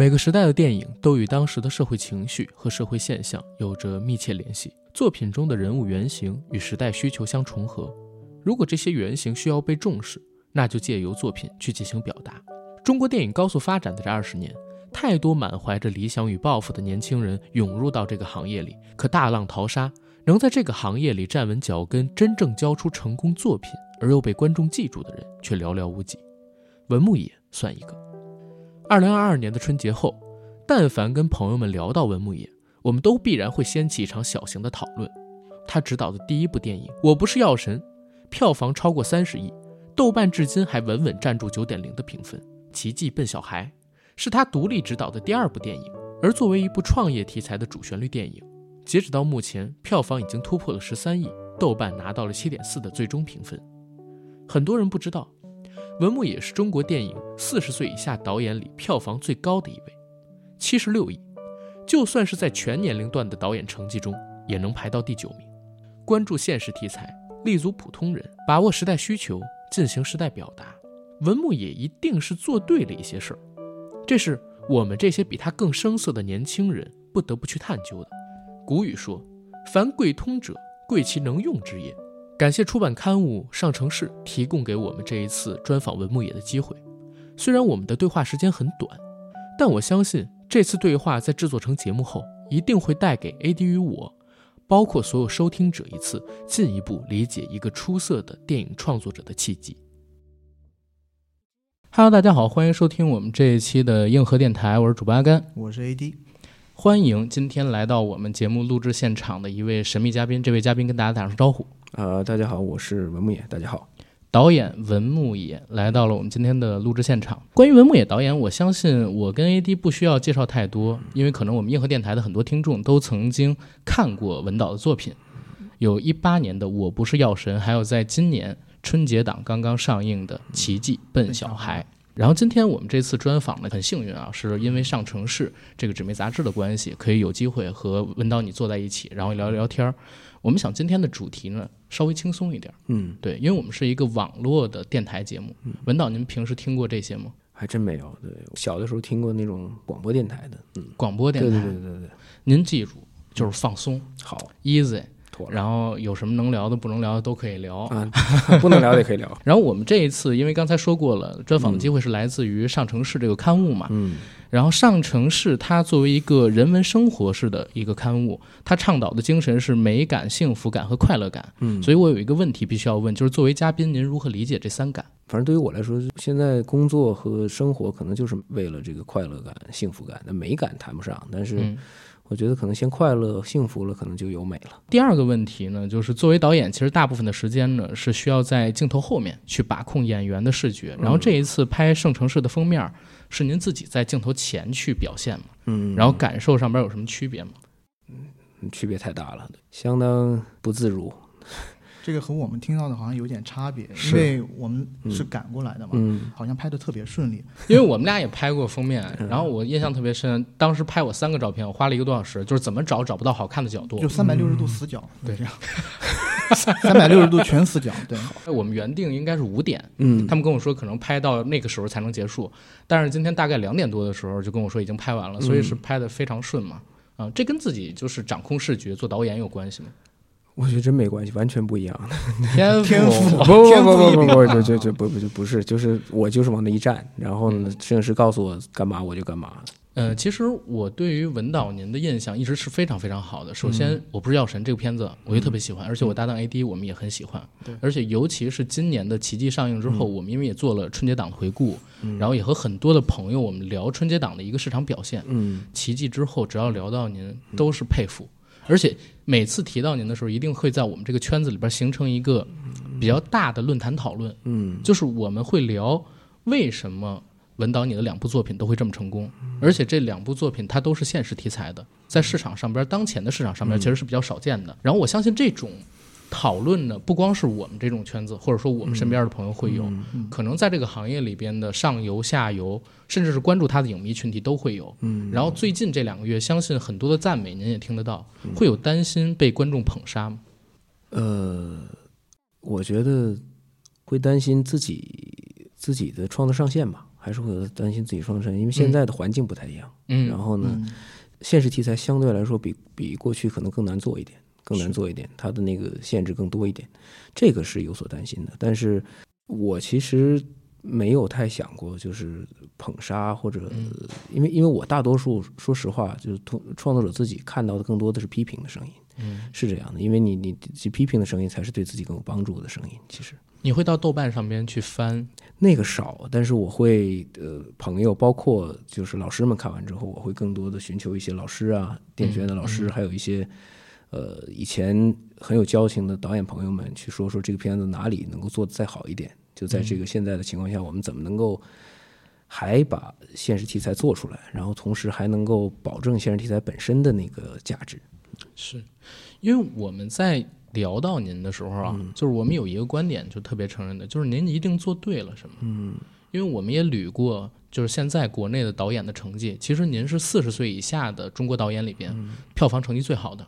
每个时代的电影都与当时的社会情绪和社会现象有着密切联系，作品中的人物原型与时代需求相重合。如果这些原型需要被重视，那就借由作品去进行表达。中国电影高速发展的这二十年，太多满怀着理想与抱负的年轻人涌入到这个行业里，可大浪淘沙，能在这个行业里站稳脚跟，真正交出成功作品而又被观众记住的人却寥寥无几。文牧野算一个。二零二二年的春节后，但凡跟朋友们聊到文牧野，我们都必然会掀起一场小型的讨论。他执导的第一部电影《我不是药神》，票房超过三十亿，豆瓣至今还稳稳站住九点零的评分。《奇迹笨小孩》是他独立执导的第二部电影，而作为一部创业题材的主旋律电影，截止到目前，票房已经突破了十三亿，豆瓣拿到了七点四的最终评分。很多人不知道。文牧野是中国电影四十岁以下导演里票房最高的一位，七十六亿，就算是在全年龄段的导演成绩中，也能排到第九名。关注现实题材，立足普通人，把握时代需求，进行时代表达，文牧野一定是做对了一些事儿。这是我们这些比他更生涩的年轻人不得不去探究的。古语说：“凡贵通者，贵其能用之也。”感谢出版刊物《上城市》提供给我们这一次专访文牧野的机会。虽然我们的对话时间很短，但我相信这次对话在制作成节目后，一定会带给 AD 与我，包括所有收听者一次进一步理解一个出色的电影创作者的契机。Hello，大家好，欢迎收听我们这一期的硬核电台，我是主播阿甘，我是 AD，欢迎今天来到我们节目录制现场的一位神秘嘉宾，这位嘉宾跟大家打声招呼。呃，大家好，我是文牧野。大家好，导演文牧野来到了我们今天的录制现场。关于文牧野导演，我相信我跟 AD 不需要介绍太多，因为可能我们硬核电台的很多听众都曾经看过文导的作品，有一八年的《我不是药神》，还有在今年春节档刚刚上映的《奇迹笨小孩》。然后今天我们这次专访呢，很幸运啊，是因为上城市这个纸媒杂志的关系，可以有机会和文导你坐在一起，然后聊聊天儿。我们想今天的主题呢，稍微轻松一点。嗯，对，因为我们是一个网络的电台节目。文导，您平时听过这些吗？还真没有。对，小的时候听过那种广播电台的。嗯，广播电台。对对对对对。您记住，就是放松，好，easy。然后有什么能聊的、不能聊的都可以聊啊，不能聊的也可以聊。然后我们这一次，因为刚才说过了，专访的机会是来自于上城市这个刊物嘛。嗯。然后上城市它作为一个人文生活式的一个刊物，它倡导的精神是美感、幸福感和快乐感。嗯。所以我有一个问题必须要问，就是作为嘉宾，您如何理解这三感？反正对于我来说，现在工作和生活可能就是为了这个快乐感、幸福感。那美感谈不上，但是。我觉得可能先快乐、幸福了，可能就有美了。第二个问题呢，就是作为导演，其实大部分的时间呢是需要在镜头后面去把控演员的视觉。然后这一次拍《圣城市》的封面，是您自己在镜头前去表现吗？嗯。然后感受上边有什么区别吗？嗯，区别太大了，相当不自如。这个和我们听到的好像有点差别，因为我们是赶过来的嘛，好像拍的特别顺利。因为我们俩也拍过封面，然后我印象特别深，当时拍我三个照片，我花了一个多小时，就是怎么找找不到好看的角度，就三百六十度死角，对，这样，三百六十度全死角。对，我们原定应该是五点，嗯，他们跟我说可能拍到那个时候才能结束，但是今天大概两点多的时候就跟我说已经拍完了，所以是拍的非常顺嘛。啊，这跟自己就是掌控视觉、做导演有关系吗？我觉得真没关系，完全不一样。天赋，不不不不不不，就就就不不就不是，就是我就是往那一站，然后呢，摄影师告诉我干嘛我就干嘛。呃，其实我对于文导您的印象一直是非常非常好的。首先，我不是药神这个片子，我就特别喜欢，而且我搭档 AD 我们也很喜欢。对，而且尤其是今年的奇迹上映之后，我们因为也做了春节档的回顾，然后也和很多的朋友我们聊春节档的一个市场表现。嗯，奇迹之后，只要聊到您，都是佩服。而且每次提到您的时候，一定会在我们这个圈子里边形成一个比较大的论坛讨论。嗯，就是我们会聊为什么文导你的两部作品都会这么成功，而且这两部作品它都是现实题材的，在市场上边当前的市场上边其实是比较少见的。然后我相信这种。讨论的，不光是我们这种圈子，或者说我们身边的朋友会有，可能在这个行业里边的上游、下游，甚至是关注他的影迷群体都会有。嗯，然后最近这两个月，相信很多的赞美您也听得到，会有担心被观众捧杀吗？呃，我觉得会担心自己自己的创作上限吧。还是会担心自己创作上限，因为现在的环境不太一样。嗯，然后呢，现实题材相对来说比比过去可能更难做一点，更难做一点，它的那个限制更多一点，这个是有所担心的。但是我其实没有太想过，就是捧杀或者，因为因为我大多数说实话，就是创作者自己看到的更多的是批评的声音，嗯，是这样的，因为你你去批评的声音才是对自己更有帮助的声音，其实。你会到豆瓣上边去翻？那个少，但是我会呃朋友，包括就是老师们看完之后，我会更多的寻求一些老师啊，电影学院的老师，还有一些呃以前很有交情的导演朋友们去说说这个片子哪里能够做得再好一点。就在这个现在的情况下，我们怎么能够还把现实题材做出来，然后同时还能够保证现实题材本身的那个价值？是因为我们在。聊到您的时候啊，就是我们有一个观点，就特别承认的，就是您一定做对了什么。嗯，因为我们也捋过，就是现在国内的导演的成绩，其实您是四十岁以下的中国导演里边票房成绩最好的，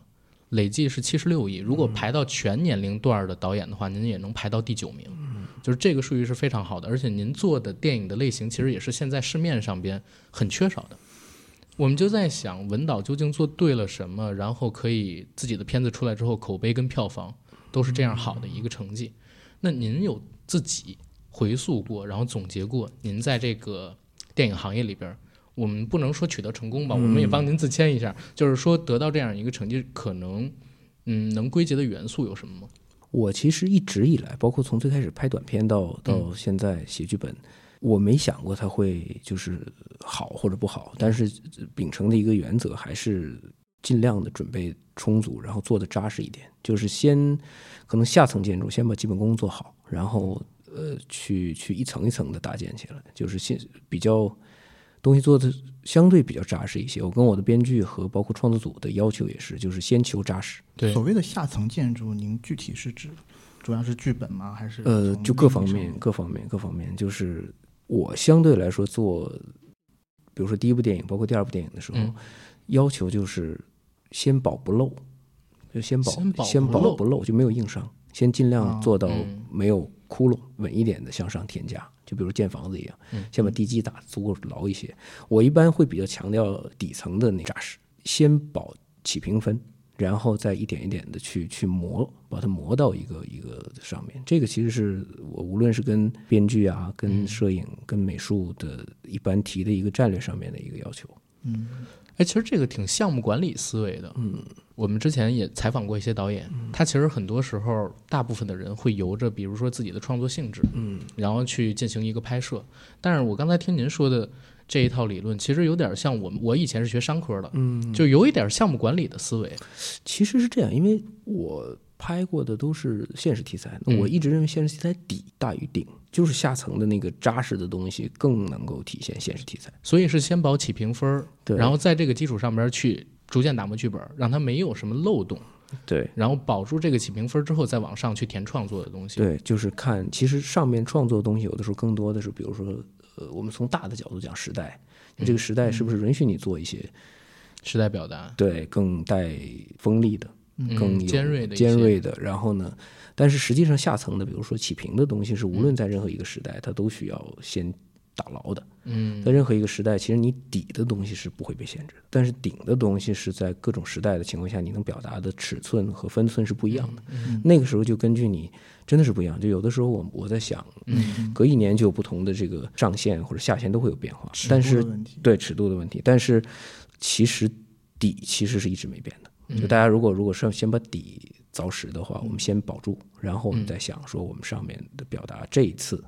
累计是七十六亿。如果排到全年龄段的导演的话，您也能排到第九名。就是这个数据是非常好的，而且您做的电影的类型，其实也是现在市面上边很缺少的。我们就在想，文导究竟做对了什么，然后可以自己的片子出来之后，口碑跟票房都是这样好的一个成绩。那您有自己回溯过，然后总结过，您在这个电影行业里边，我们不能说取得成功吧，我们也帮您自谦一下，就是说得到这样一个成绩，可能嗯能归结的元素有什么吗？我其实一直以来，包括从最开始拍短片到到现在写剧本。我没想过它会就是好或者不好，但是秉承的一个原则还是尽量的准备充足，然后做的扎实一点。就是先可能下层建筑先把基本功做好，然后呃去去一层一层的搭建起来。就是先比较东西做的相对比较扎实一些。我跟我的编剧和包括创作组的要求也是，就是先求扎实。对，所谓的下层建筑，您具体是指主要是剧本吗？还是呃就各方面各方面各方面就是。我相对来说做，比如说第一部电影，包括第二部电影的时候，要求就是先保不漏，就先保先保不漏，就没有硬伤，先尽量做到没有窟窿，稳一点的向上添加，就比如建房子一样，先把地基打足够牢一些。我一般会比较强调底层的那扎实，先保起平分。然后再一点一点的去去磨，把它磨到一个一个上面。这个其实是我无论是跟编剧啊、跟摄影、跟美术的一般提的一个战略上面的一个要求。嗯，哎，其实这个挺项目管理思维的。嗯，我们之前也采访过一些导演，他其实很多时候，大部分的人会由着，比如说自己的创作性质，嗯，然后去进行一个拍摄。但是我刚才听您说的。这一套理论其实有点像我们，我以前是学商科的，嗯，就有一点项目管理的思维。其实是这样，因为我拍过的都是现实题材，我一直认为现实题材底大于顶，就是下层的那个扎实的东西更能够体现现实题材。所以是先保起评分，对，然后在这个基础上边去逐渐打磨剧本，让它没有什么漏洞，对，然后保住这个起评分之后，再往上去填创作的东西。对，就是看，其实上面创作的东西有的时候更多的是，比如说。呃，我们从大的角度讲，时代，这个时代是不是允许你做一些时代表达？对，更带锋利的，更尖锐的，尖锐的。然后呢，但是实际上下层的，比如说起平的东西，是无论在任何一个时代，它都需要先打牢的。嗯，在任何一个时代，其实你底的东西是不会被限制的，但是顶的东西是在各种时代的情况下，你能表达的尺寸和分寸是不一样的。那个时候就根据你。真的是不一样，就有的时候我我在想，隔一年就有不同的这个上限或者下限都会有变化，但是对尺度的问题，但是其实底其实是一直没变的。就大家如果如果是先把底凿实的话，我们先保住，然后我们再想说我们上面的表达，这一次、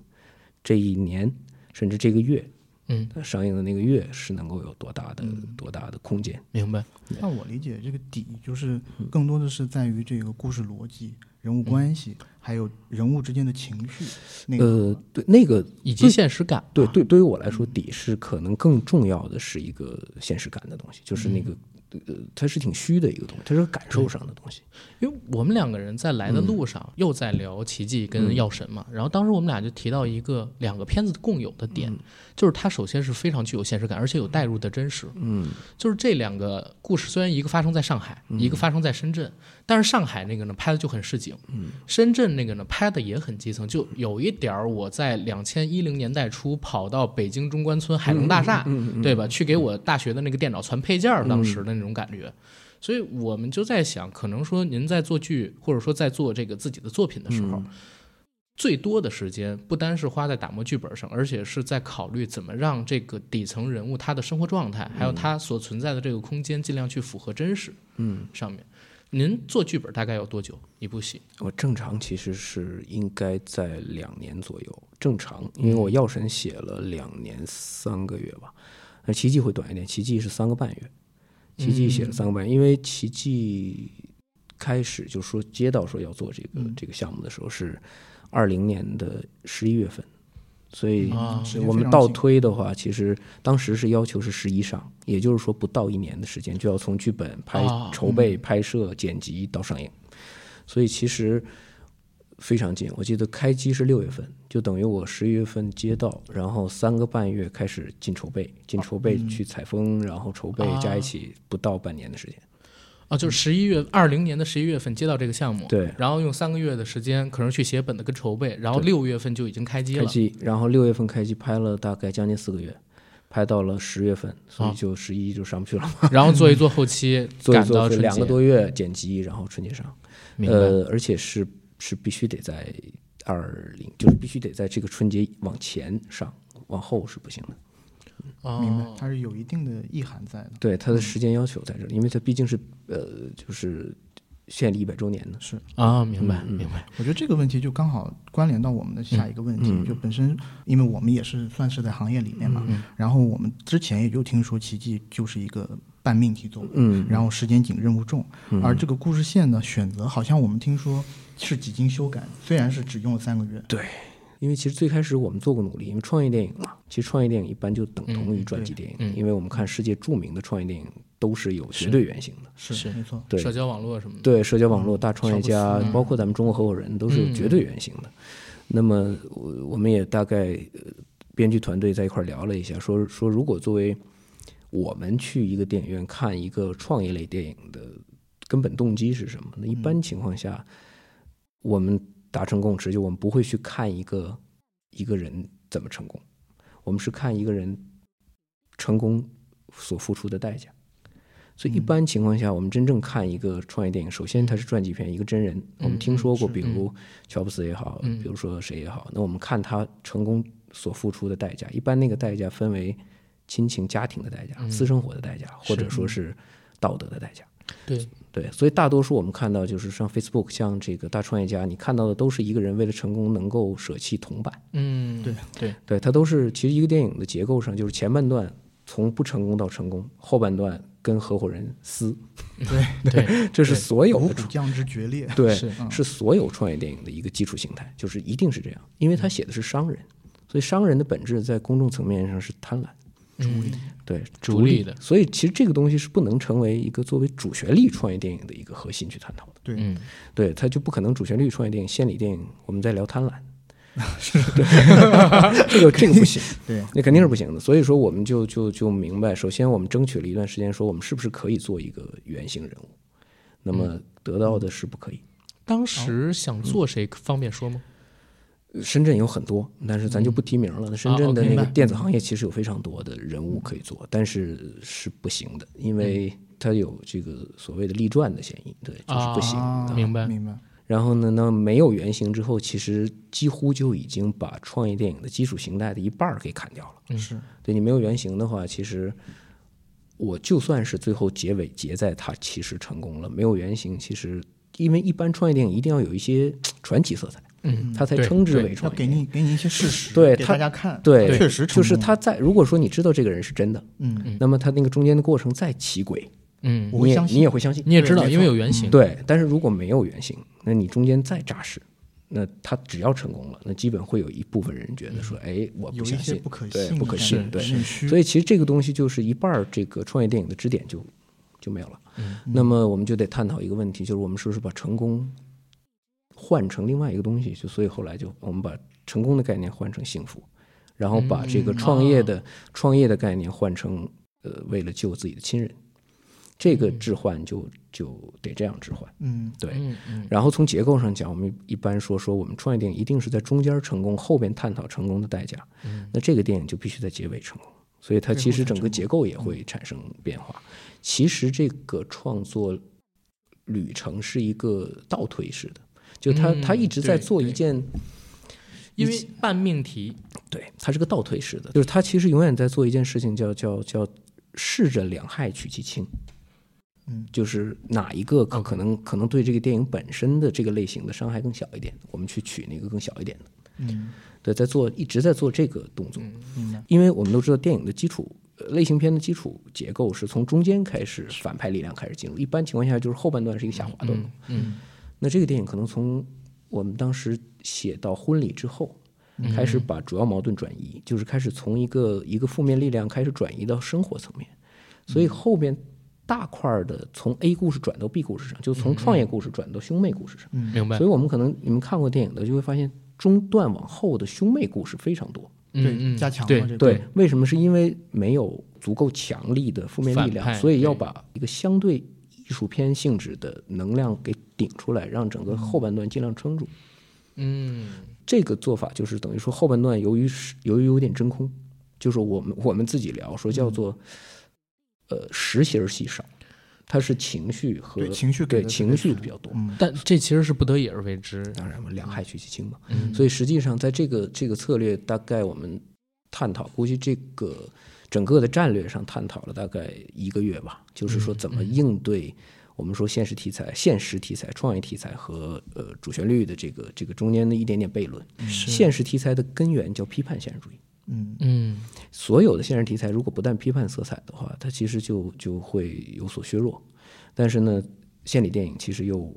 这一年甚至这个月，嗯，上映的那个月是能够有多大的多大的空间？明白？那我理解这个底就是更多的是在于这个故事逻辑。人物关系，还有人物之间的情绪，那个呃，对那个以及现实感，对对，对于我来说，底是可能更重要的是一个现实感的东西，就是那个呃，它是挺虚的一个东西，它是个感受上的东西。因为我们两个人在来的路上又在聊《奇迹》跟《药神》嘛，然后当时我们俩就提到一个两个片子共有的点，就是它首先是非常具有现实感，而且有代入的真实。嗯，就是这两个故事虽然一个发生在上海，一个发生在深圳，但是上海那个呢拍的就很市井，嗯，深圳那个呢拍的也很基层，就有一点儿我在两千一零年代初跑到北京中关村海龙大厦，嗯。对吧？去给我大学的那个电脑传配件儿，当时的那种感觉。所以我们就在想，可能说您在做剧，或者说在做这个自己的作品的时候，嗯最多的时间不单是花在打磨剧本上，而且是在考虑怎么让这个底层人物他的生活状态，还有他所存在的这个空间，尽量去符合真实。嗯，上面，您做剧本大概要多久一部戏？我正常其实是应该在两年左右，正常，因为我药神写了两年三个月吧，那奇迹会短一点，奇迹是三个半月，奇迹写了三个半月，因为奇迹开始就说接到说要做这个、这个项目的时候是二零年的十一月份，所以我们倒推的话，其实当时是要求是十一上，也就是说不到一年的时间就要从剧本拍、啊筹备、拍摄、剪辑到上映，所以其实非常近。我记得开机是六月份，就等于我十一月份接到，然后三个半月开始进筹备，进筹备去采风，然后筹备啊加一起不到半年的时间。啊，就是十一月二零年的十一月份接到这个项目，对，然后用三个月的时间，可能去写本子跟筹备，然后六月份就已经开机了。开机，然后六月份开机拍了大概将近四个月，拍到了十月份，所啊以就十一就上不去了嘛。然后做一 做后期，做一赶到两个多月剪辑，然后春节上。呃，而且是是必须得在二零，就是必须得在这个春节往前上，往后是不行的。哦明白，它是有一定的意涵在的。对它的时间要求在这里，因为它毕竟是呃，就是献礼一百周年呢。是，啊，明白明白。我觉得这个问题就刚好关联到我们的下一个问题，嗯就本身因为我们也是算是在行业里面嘛，嗯然后我们之前也就听说奇迹就是一个半命题作文，嗯，然后时间紧任务重，嗯而这个故事线的选择好像我们听说是几经修改，虽然是只用了三个月，对，因为其实最开始我们做过努力，因为创业电影嘛，其实创业电影一般就等同于嗯传记电影，嗯因为我们看世界著名的创业电影都是有绝对原型的。是没错，对。社交网络什么的。对，社交网络、大创业家包括咱们中国合伙人，都是有绝对原型的。那么，我我们也大概呃编剧团队在一块聊了一下，说说如果作为我们去一个电影院看一个创业类电影的根本动机是什么？那一般情况下，我们达成共识，就我们不会去看一个一个人怎么成功，我们是看一个人成功所付出的代价。所以一般情况下，我们真正看一个创业电影，首先它是传记片，一个真人，我们听说过，比如乔布斯也好，嗯。比如说谁也好，那我们看他成功所付出的代价，一般那个代价分为亲情、家庭的代价、私生活的代价，或者说是道德的代价。对，对，所以大多数我们看到就是像 Facebook，像这个大创业家，你看到的都是一个人为了成功能够舍弃铜板。嗯，对对，对，它都是其实一个电影的结构上，就是前半段从不成功到成功，后半段跟合伙人撕，对，对，这是所有将之决裂，对是嗯是所有创业电影的一个基础形态，就是一定是这样，因为他写的是商人，所以商人的本质在公众层面上是贪婪，嗯，对逐利的所以其实这个东西是不能成为一个作为主旋律创业电影的一个核心去探讨的。对，嗯，对，它就不可能主旋律创业电影、献礼电影，我们在聊贪婪，对，这个这个不行，对，那肯定是不行的。所以说，我们就就就明白，首先我们争取了一段时间，说我们是不是可以做一个原型人物，那么得到的是不可以。当时想做谁方便说吗？深圳有很多，但是咱就不提名了。那深啊圳的那个电子行业其实有非常多的人物可以做，但是是不行的，因为它有这个所谓的立传的嫌疑，对，就是不行啊。明白明白，然后呢，那没有原型之后，其实几乎就已经把创业电影的基础形态的一半儿给砍掉了。嗯。是。对你没有原型的话，其实我就算是最后结尾结在它其实成功了，没有原型，其实因为一般创业电影一定要有一些传奇色彩，嗯，他才称之为创业。给你给你一些事实，对他大家看，对确实就是他在如果说你知道这个人是真的，嗯，那么他那个中间的过程再奇诡，嗯，你也会相信你也会相信。你也知道，因为有原型。对，但是如果没有原型，那你中间再扎实，那他只要成功了，那基本会有一部分人觉得说，哎，我有一不相信，些不可对，信，不可信，对。所以其实这个东西就是一半儿这个创业电影的支点就就没有了。嗯那么我们就得探讨一个问题，就是我们是不是把成功换成另外一个东西？就所以后来就我们把成功的概念换成幸福，然后把这个嗯创业的、创业的概念换成呃为了救自己的亲人，这个置换就就得这样置换。嗯对，嗯嗯然后从结构上讲，我们一般说说我们创业电影一定是在中间成功，后边探讨成功的代价。嗯那这个电影就必须在结尾成功，所以它其实整个结构也会产生变化。其实这个创作旅程是一个倒推式的，就他嗯他一直在做一件，因为半命题，对，他是个倒退式的，就是他其实永远在做一件事情，叫叫叫试着两害取其轻。嗯，就是哪一个可可能可能对这个电影本身的这个类型的伤害更小一点，我们去取那个更小一点的。嗯，对，在做一直在做这个动作，嗯。因为我们都知道电影的基础，呃类型片的基础结构是从中间开始反派力量开始进入，一般情况下就是后半段是一个下滑段。嗯嗯那这个电影可能从我们当时写到婚礼之后，开始把主要矛盾转移，就是开始从一个一个负面力量开始转移到生活层面，所以后边大块儿的从 A 故事转到 B 故事上，就从创业故事转到兄妹故事上。明白所以，我们可能你们看过电影的，就会发现中段往后的兄妹故事非常多。对，嗯嗯加强对了这。对，为什么？是因为没有足够强力的负面力量，所以要把一个相对艺术片性质的能量给顶出来，让整个后半段尽量撑住。嗯这个做法就是等于说后半段由于是由于有点真空，就是我们我们自己聊说叫做呃实心儿戏少，它是情绪和对情绪对情绪比较多。嗯，但这其实是不得已而为之。当然嘛，两害取其轻嘛。嗯所以实际上，在这个这个策略，大概我们探讨，估计这个整个的战略上探讨了大概一个月吧，就是说怎么应对我们说现实题材、现实题材、创业题材和呃主旋律的这个这个中间的一点点悖论。现实题材的根源叫批判现实主义。嗯嗯所有的现实题材，如果不但批判色彩的话，它其实就就会有所削弱。但是呢，献礼电影其实又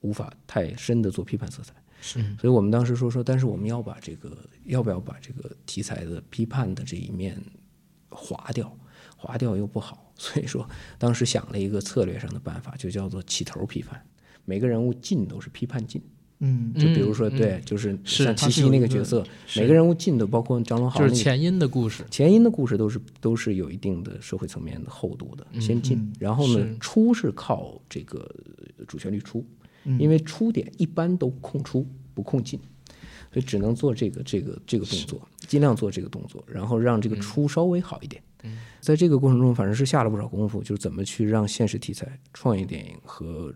无法太深的做批判色彩。是所以我们当时说说，但是我们要把这个要不要把这个题材的批判的这一面划掉，划掉又不好，所以说当时想了一个策略上的办法，就叫做起头批判，每个人物进都是批判进。嗯。就比如说，嗯对，就是是像七夕那个个角色，每个人物进的，包括张龙豪那个就是前因的故事。前因的故事都是都是有一定的社会层面的厚度的，先进，嗯然后呢出是靠这个主旋律出，嗯。因为出点一般都控出不控进，所以只能做这个这个这个动作，尽量做这个动作，然后让这个出稍微好一点。在这个过程中，反正是下了不少功夫，就是怎么去让现实题材、创业电影和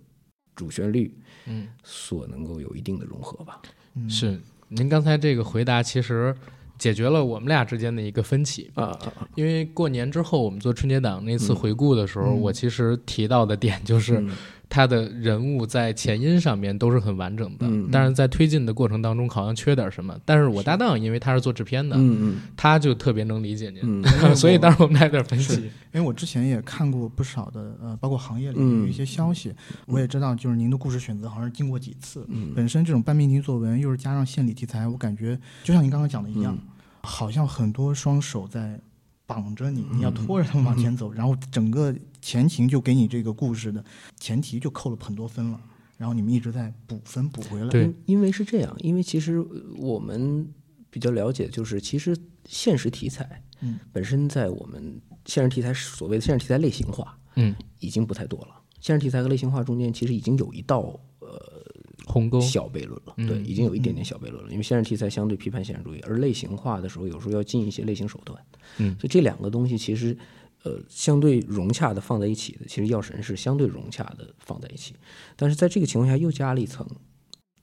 主旋律，嗯，所能够有一定的融合吧。是您刚才这个回答其实解决了我们俩之间的一个分歧。啊！因为过年之后我们做春节档那次回顾的时候，嗯我其实提到的点就是嗯他的人物在前因上面都是很完整的，嗯但是在推进的过程当中好像缺点什么。但是我搭档因为他是做制片的，嗯他就特别能理解您，嗯。所以当时我们俩有点分歧。因为我之前也看过不少的呃，包括行业里嗯。有一些消息，我也知道，就是您的故事选择好像是经过几次。嗯。本身这种半命题作文，又是加上献礼题材，我感觉就像您刚刚讲的一样，嗯。好像很多双手在绑着你，嗯。你要拖着他们往前走，然后整个前情就给你这个故事的前提就扣了很多分了，然后你们一直在补分补回来。对。因因为是这样，因为其实呃我们比较了解，就是其实现实题材，嗯，本身在我们现实题材所谓的现实题材类型化，嗯，已经不太多了。现实题材和类型化中间其实已经有一道呃鸿沟，小悖论了，对，嗯已经有一点点小悖论了。因为现实题材相对批判现实主义，而类型化的时候，有时候要进一些类型手段，嗯。所以这两个东西其实呃相对融洽的放在一起的，其实药神是相对融洽的放在一起，但是在这个情况下又加了一层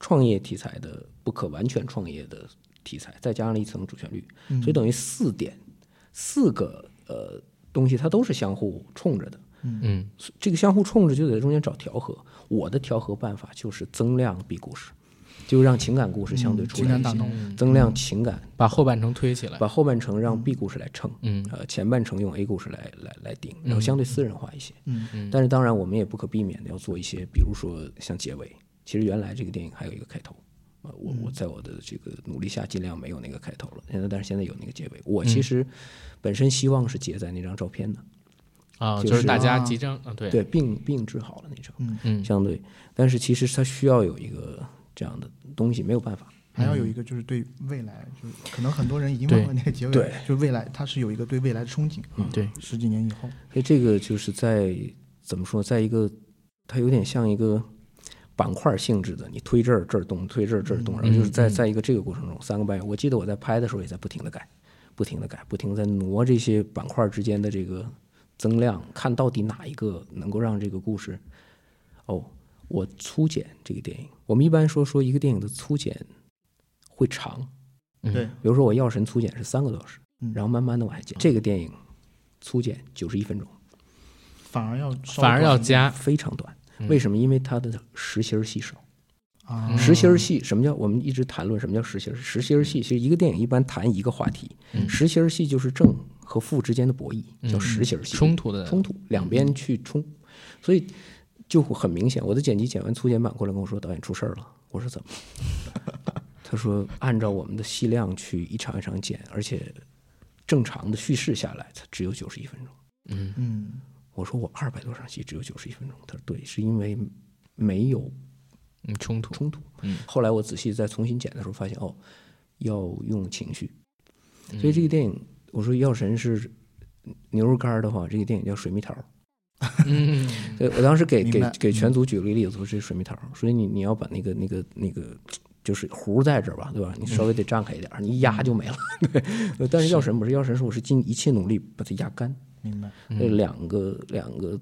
创业题材的不可完全创业的题材，再加上了一层主旋律，嗯所以等于四点四个呃东西它都是相互冲着的。嗯这个相互冲着就得在中间找调和。我的调和办法就是增量比故事，就让情感故事相对出来增量情感，把后半程推起来。把后半程让 B 故事来撑，嗯。呃，前半程用 A 故事来来来顶，然后相对私人化一些。嗯。嗯。但是当然，我们也不可避免的要做一些，比如说像结尾。其实原来这个电影还有一个开头，呃，我我在我的这个努力下尽量没有那个开头了。现在但是现在有那个结尾。我其实本身希望是结在那张照片的，啊，就就是大家啊即将啊，对，对病病治好了那种，嗯，嗯，相对，但是其实它需要有一个这样的东西，没有办法。还要有一个就是对未来，就是可能很多人已经对。忘了那个结尾，对。就是未来它是有一个对未来的憧憬，嗯对，十几年以后，所以这个就是在怎么说，在一个它有点像一个板块性质的，你推这儿这儿动，推这儿这儿动，然后就是在在一个这个过程中，三个半月，我记得我在拍的时候也在不停的改，不停的改，不停的在挪这些板块之间的这个增量，看到底哪一个能够让这个故事，哦，我粗剪这个电影，我们一般说说一个电影的粗剪会长，嗯对，比如说我《药神》粗剪是三个多小时，嗯然后慢慢的往下剪，这个电影粗剪九十一分钟。反而要反而要加，非常短。嗯为什么？因为它的实心儿戏少。啊，实心儿戏什么叫？我们一直谈论什么叫实心儿？实心儿戏其实一个电影一般谈一个话题，嗯实心儿戏就是正和负之间的博弈，叫嗯实心儿戏。冲突的冲突，两边去冲，所以就会很明显。我的剪辑剪完粗剪版过来跟我说：“导演出事儿了。”我说：“怎么了？” 他说：“按照我们的戏量去一场一场剪，而且正常的叙事下来，才只有九十一分钟。”嗯嗯，我说我二百多场戏只有九十一分钟，他说对，是因为没有嗯冲突，冲突。嗯后来我仔细再重新剪的时候，发现哦，要用情绪，嗯所以这个电影，我说《药神》是牛肉干儿的话，这个电影叫水蜜桃。嗯 对我当时给给给全组举了个例子，说这是水蜜桃，所以你你要把那个那个那个。就是核在这儿吧，对吧？你稍微得张开一点儿，你一压就没了。对，但是药神不是，药神是我是尽一切努力把它压干，明白，嗯两个两个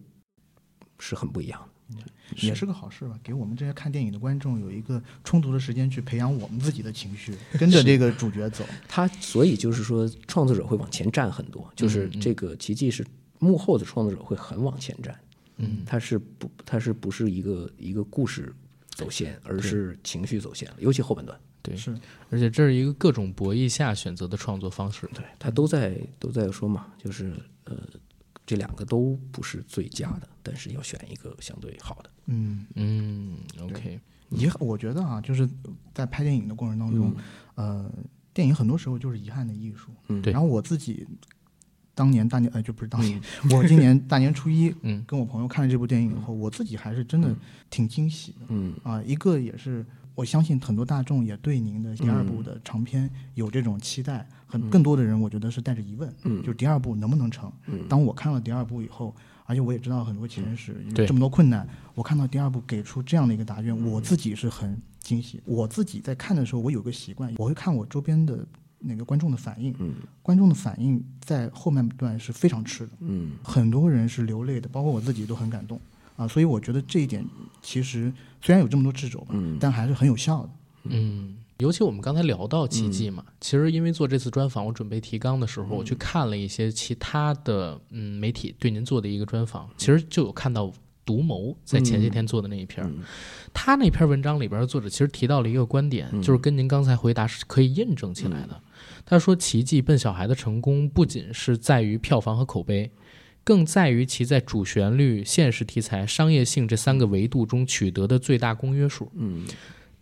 是很不一样的。也是个好事吧，给我们这些看电影的观众有一个充足的时间去培养我们自己的情绪，跟着这个主角走。他所以就是说，创作者会往前站很多，就是这个奇迹是幕后的创作者会很往前站，嗯，他是不，他是不是一个一个故事走线，而是情绪走线了，尤其后半段，对，是，而且这是一个各种博弈下选择的创作方式，对他都在都在说嘛，就是呃，这两个都不是最佳的，但是要选一个相对好的，嗯，嗯，OK，遗憾，我觉得啊，就是在拍电影的过程当中，呃，电影很多时候就是遗憾的艺术。嗯。对。然后我自己当年大年，呃，就不是当年，我今年大年初一，嗯。跟我朋友看了这部电影以后，我自己还是真的挺惊喜的。嗯。啊，一个也是我相信很多大众也对您的第二部的长篇有这种期待，很更多的人我觉得是带着疑问，嗯。就是第二部能不能成？嗯。当我看了第二部以后，而且我也知道很多前史，对。这么多困难，我看到第二部给出这样的一个答卷，我自己是很惊喜。我自己在看的时候，我有个习惯，我会看我周边的那个观众的反应，嗯。观众的反应在后半段是非常吃的。嗯。很多人是流泪的，包括我自己都很感动。啊，所以我觉得这一点其实虽然有这么多掣肘吧，嗯。但还是很有效的。嗯，尤其我们刚才聊到奇迹嘛，其实因为做这次专访，我准备提纲的时候，我去看了一些其他的嗯媒体对您做的一个专访，其实就有看到独谋在前些天做的那一篇他那篇文章里边的作者其实提到了一个观点，就是跟您刚才回答是可以印证起来的。他说，《奇迹笨小孩》的成功不仅是在于票房和口碑。更在于其在主旋律、现实题材、商业性这三个维度中取得的最大公约数。嗯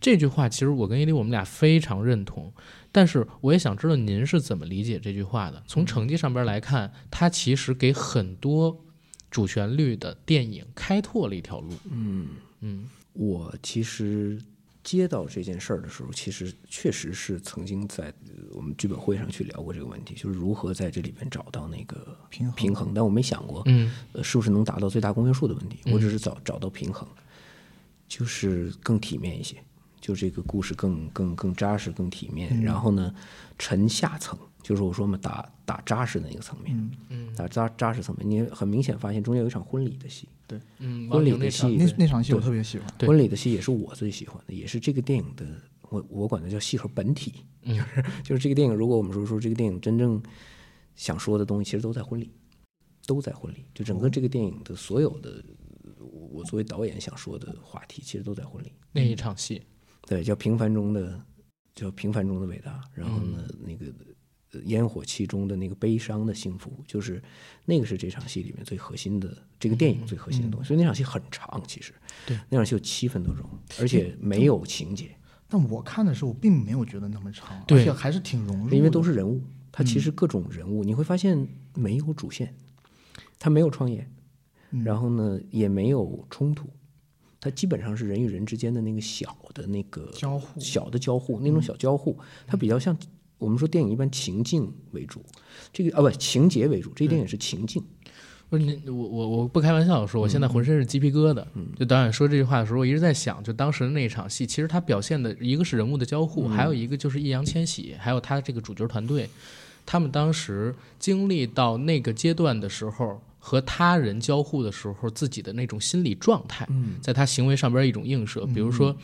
这句话其实我跟伊利我们俩非常认同，但是我也想知道您是怎么理解这句话的。从成绩上边来看，它其实给很多主旋律的电影开拓了一条路。嗯。嗯我其实接到这件事儿的时候，其实确实是曾经在呃我们剧本会上去聊过这个问题，就是如何在这里边找到那个平衡平衡。但我没想过，嗯呃，是不是能达到最大公约数的问题？我只是找找到平衡，就是更体面一些，就这个故事更更更扎实、更体面。然后呢，沉下层，就是我说嘛，打打扎实的那个层面，嗯。打扎扎实层面，你很明显发现中间有一场婚礼的戏，嗯，婚礼的戏那那场戏我特别喜欢。对。婚礼的戏也是我最喜欢的，也是这个电影的，我我管它叫戏和本体，嗯。就 是就是这个电影，如果我们说说这个电影真正想说的东西，其实都在婚礼，都在婚礼，就整个这个电影的所有的，我我作为导演想说的话题，其实都在婚礼，那一场戏，对，叫平凡中的，叫平凡中的伟大，然后呢，那个呃烟火气中的那个悲伤的幸福，就是那个是这场戏里面最核心的，这个电影最核心的东西。所以那场戏很长，其实，对，那场戏有七分多钟，而且没有情节，但我看的时候，我并没有觉得那么长，对。而且还是挺融入的。因为都是人物，它其实各种人物，你会发现没有主线，它没有创业，嗯。然后呢也没有冲突，它基本上是人与人之间的那个小的那个交互。小的交互，那种小交互，它比较像我们说电影一般情境为主，这个啊不情节为主，这个电影是情境。不是你，我我我不开玩笑地说，我现在浑身是鸡皮疙瘩。就导演说这句话的时候，我一直在想，就当时那场戏，其实他表现的一个是人物的交互，还有一个就是易烊千玺，还有他这个主角团队，他们当时经历到那个阶段的时候，和他人交互的时候，自己的那种心理状态，在他行为上边一种映射。比如说，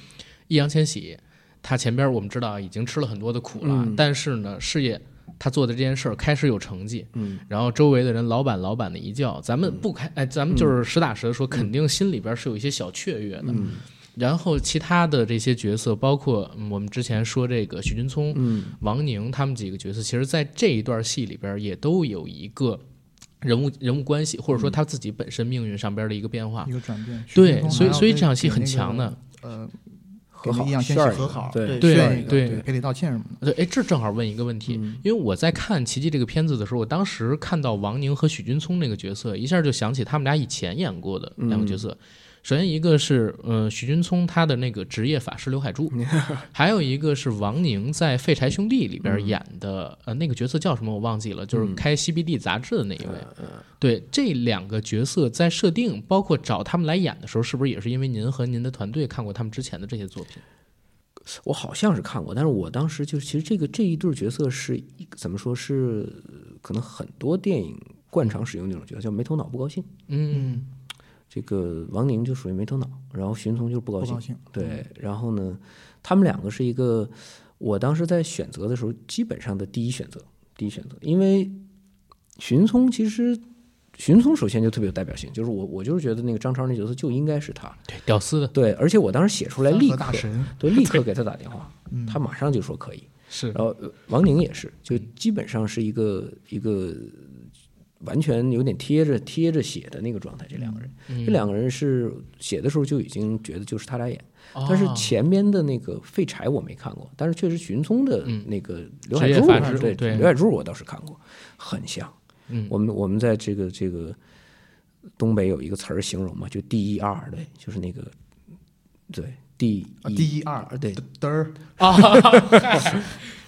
易烊千玺，他前边我们知道已经吃了很多的苦了，但是呢，事业。他做的这件事儿开始有成绩，嗯，然后周围的人老板老板的一叫，咱们不开，哎，咱们就是实打实的说，肯定心里边是有一些小雀跃的。嗯然后其他的这些角色，包括、嗯我们之前说这个许君聪、嗯王宁他们几个角色，其实在这一段戏里边也都有一个人物人物关系，或者说他自己本身命运上边的一个变化。一个转变。对所以所以这场戏很强的。呃，和好和好，对对对赔礼道歉什么的。对，哎，这正好问一个问题，嗯因为我在看《奇迹》这个片子的时候，我当时看到王宁和许君聪那个角色，一下就想起他们俩以前演过的两个角色。首先一个是，呃，许君聪他的那个职业法师刘海柱，还有一个是王宁在《废柴兄弟》里边演的，呃，那个角色叫什么我忘记了，就是开 CBD 杂志的那一位。对，这两个角色在设定，包括找他们来演的时候，是不是也是因为您和您的团队看过他们之前的这些作品？我好像是看过，但是我当时就是其实这个这一对角色是一个怎么说是可能很多电影惯常使用那种角色，叫没头脑不高兴。嗯这个王宁就属于没头脑，然后徐云聪就是不高兴。高兴，对，然后呢，他们两个是一个，我当时在选择的时候，基本上的第一选择，第一选择，因为许云聪其实，许云聪首先就特别有代表性，就是我我就是觉得那个张超那角色就应该是他，对，屌丝的。对，而且我当时写出来立刻大，神，对，立刻给他打电话，嗯。他马上就说可以，是。然后呃王宁也是，就基本上是一个一个完全有点贴着贴着写的那个状态，这两个人，嗯。这两个人是写的时候就已经觉得就是他俩演。哦。但是前面的那个废柴我没看过，但是确实许云聪的嗯那个刘海柱，对对。刘海柱我倒是看过，很像。嗯。我们我们在这个这个东北有一个词儿形容嘛，就 D E 二，对，就是那个对第啊一第一二对。嘚儿，啊，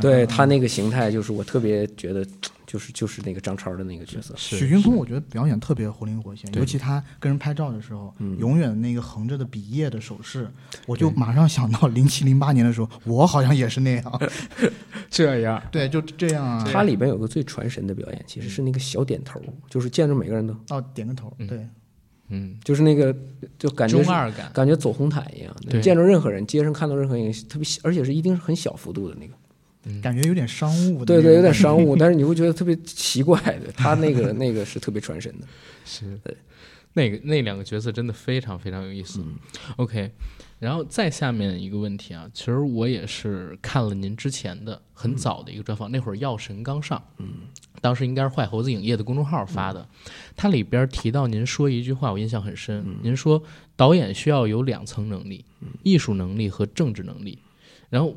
对他那个形态，就是我特别觉得就是就是那个张超的那个角色，许君聪我觉得表演特别活灵活现，尤其他跟人拍照的时候，永远那个横着的比叶的手势，我就马上想到零七零八年的时候，我好像也是那样 这样。对，就这样啊，他里边有个最传神的表演，其实是那个小点头，就是见着每个人都哦点个头，对，嗯，就是那个就感觉中二感，感觉走红毯一样，对。见着任何人，街上看到任何一个，特别小，而且是一定是很小幅度的那个，感觉有点商务对对，有点商务，但是你会觉得特别奇怪的，他那个那个是特别传神的。是。那个那两个角色真的非常非常有意思。OK，然后再下面一个问题啊，其实我也是看了您之前的很早的一个专访，那会儿《药神》刚上，嗯，当时应该是坏猴子影业的公众号发的，它里边提到您说一句话，我印象很深，您说导演需要有两层能力，艺术能力和政治能力，然后。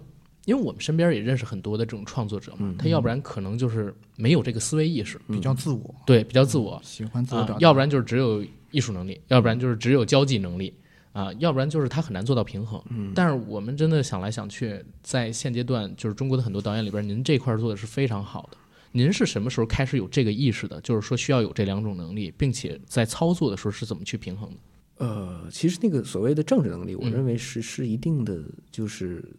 因为我们身边也认识很多的这种创作者嘛，他要不然可能就是没有这个思维意识，比较自我，对，比较自我，喜欢自我表达，，啊要不然就是只有艺术能力，要不然就是只有交际能力啊，要不然就是他很难做到平衡。嗯，但是我们真的想来想去，在现阶段，就是中国的很多导演里边，您这块做的是非常好的。您是什么时候开始有这个意识的？就是说需要有这两种能力，并且在操作的时候是怎么去平衡的？呃，其实那个所谓的政治能力，我嗯认为是是一定的，就是呃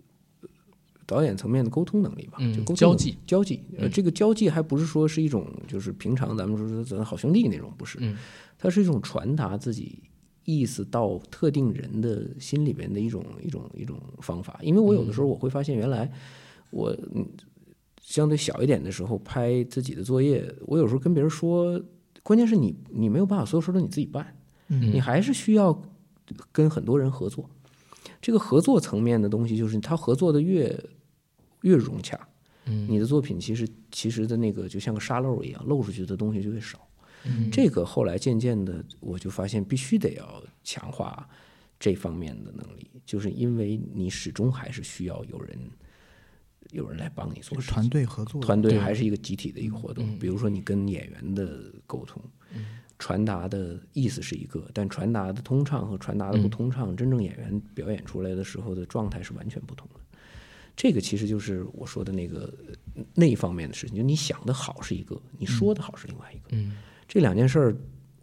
导演层面的沟通能力吧，嗯就沟通交际，交际。呃，嗯这个交际还不是说是一种就是平常咱们说咱好兄弟那种，不是，嗯它是一种传达自己意思到特定人的心里边的一种一种一种方法。因为我有的时候我会发现，原来我嗯相对小一点的时候拍自己的作业，我有时候跟别人说，关键是你你没有办法所有事都你自己办，嗯你还是需要跟很多人合作。这个合作层面的东西，就是他合作的越越融洽，嗯你的作品其实其实的那个就像个沙漏一样，漏出去的东西就越少。嗯这个后来渐渐的，我就发现必须得要强化这方面的能力，就是因为你始终还是需要有人有人来帮你做事。团队合作，团队还是一个集体的一个活动。比如说你跟演员的沟通，传达的意思是一个，但传达的通畅和传达的不通畅，真正演员表演出来的时候的状态是完全不同的。这个其实就是我说的那个呃那一方面的事情，就你想的好是一个，你说的好是另外一个。嗯这两件事儿，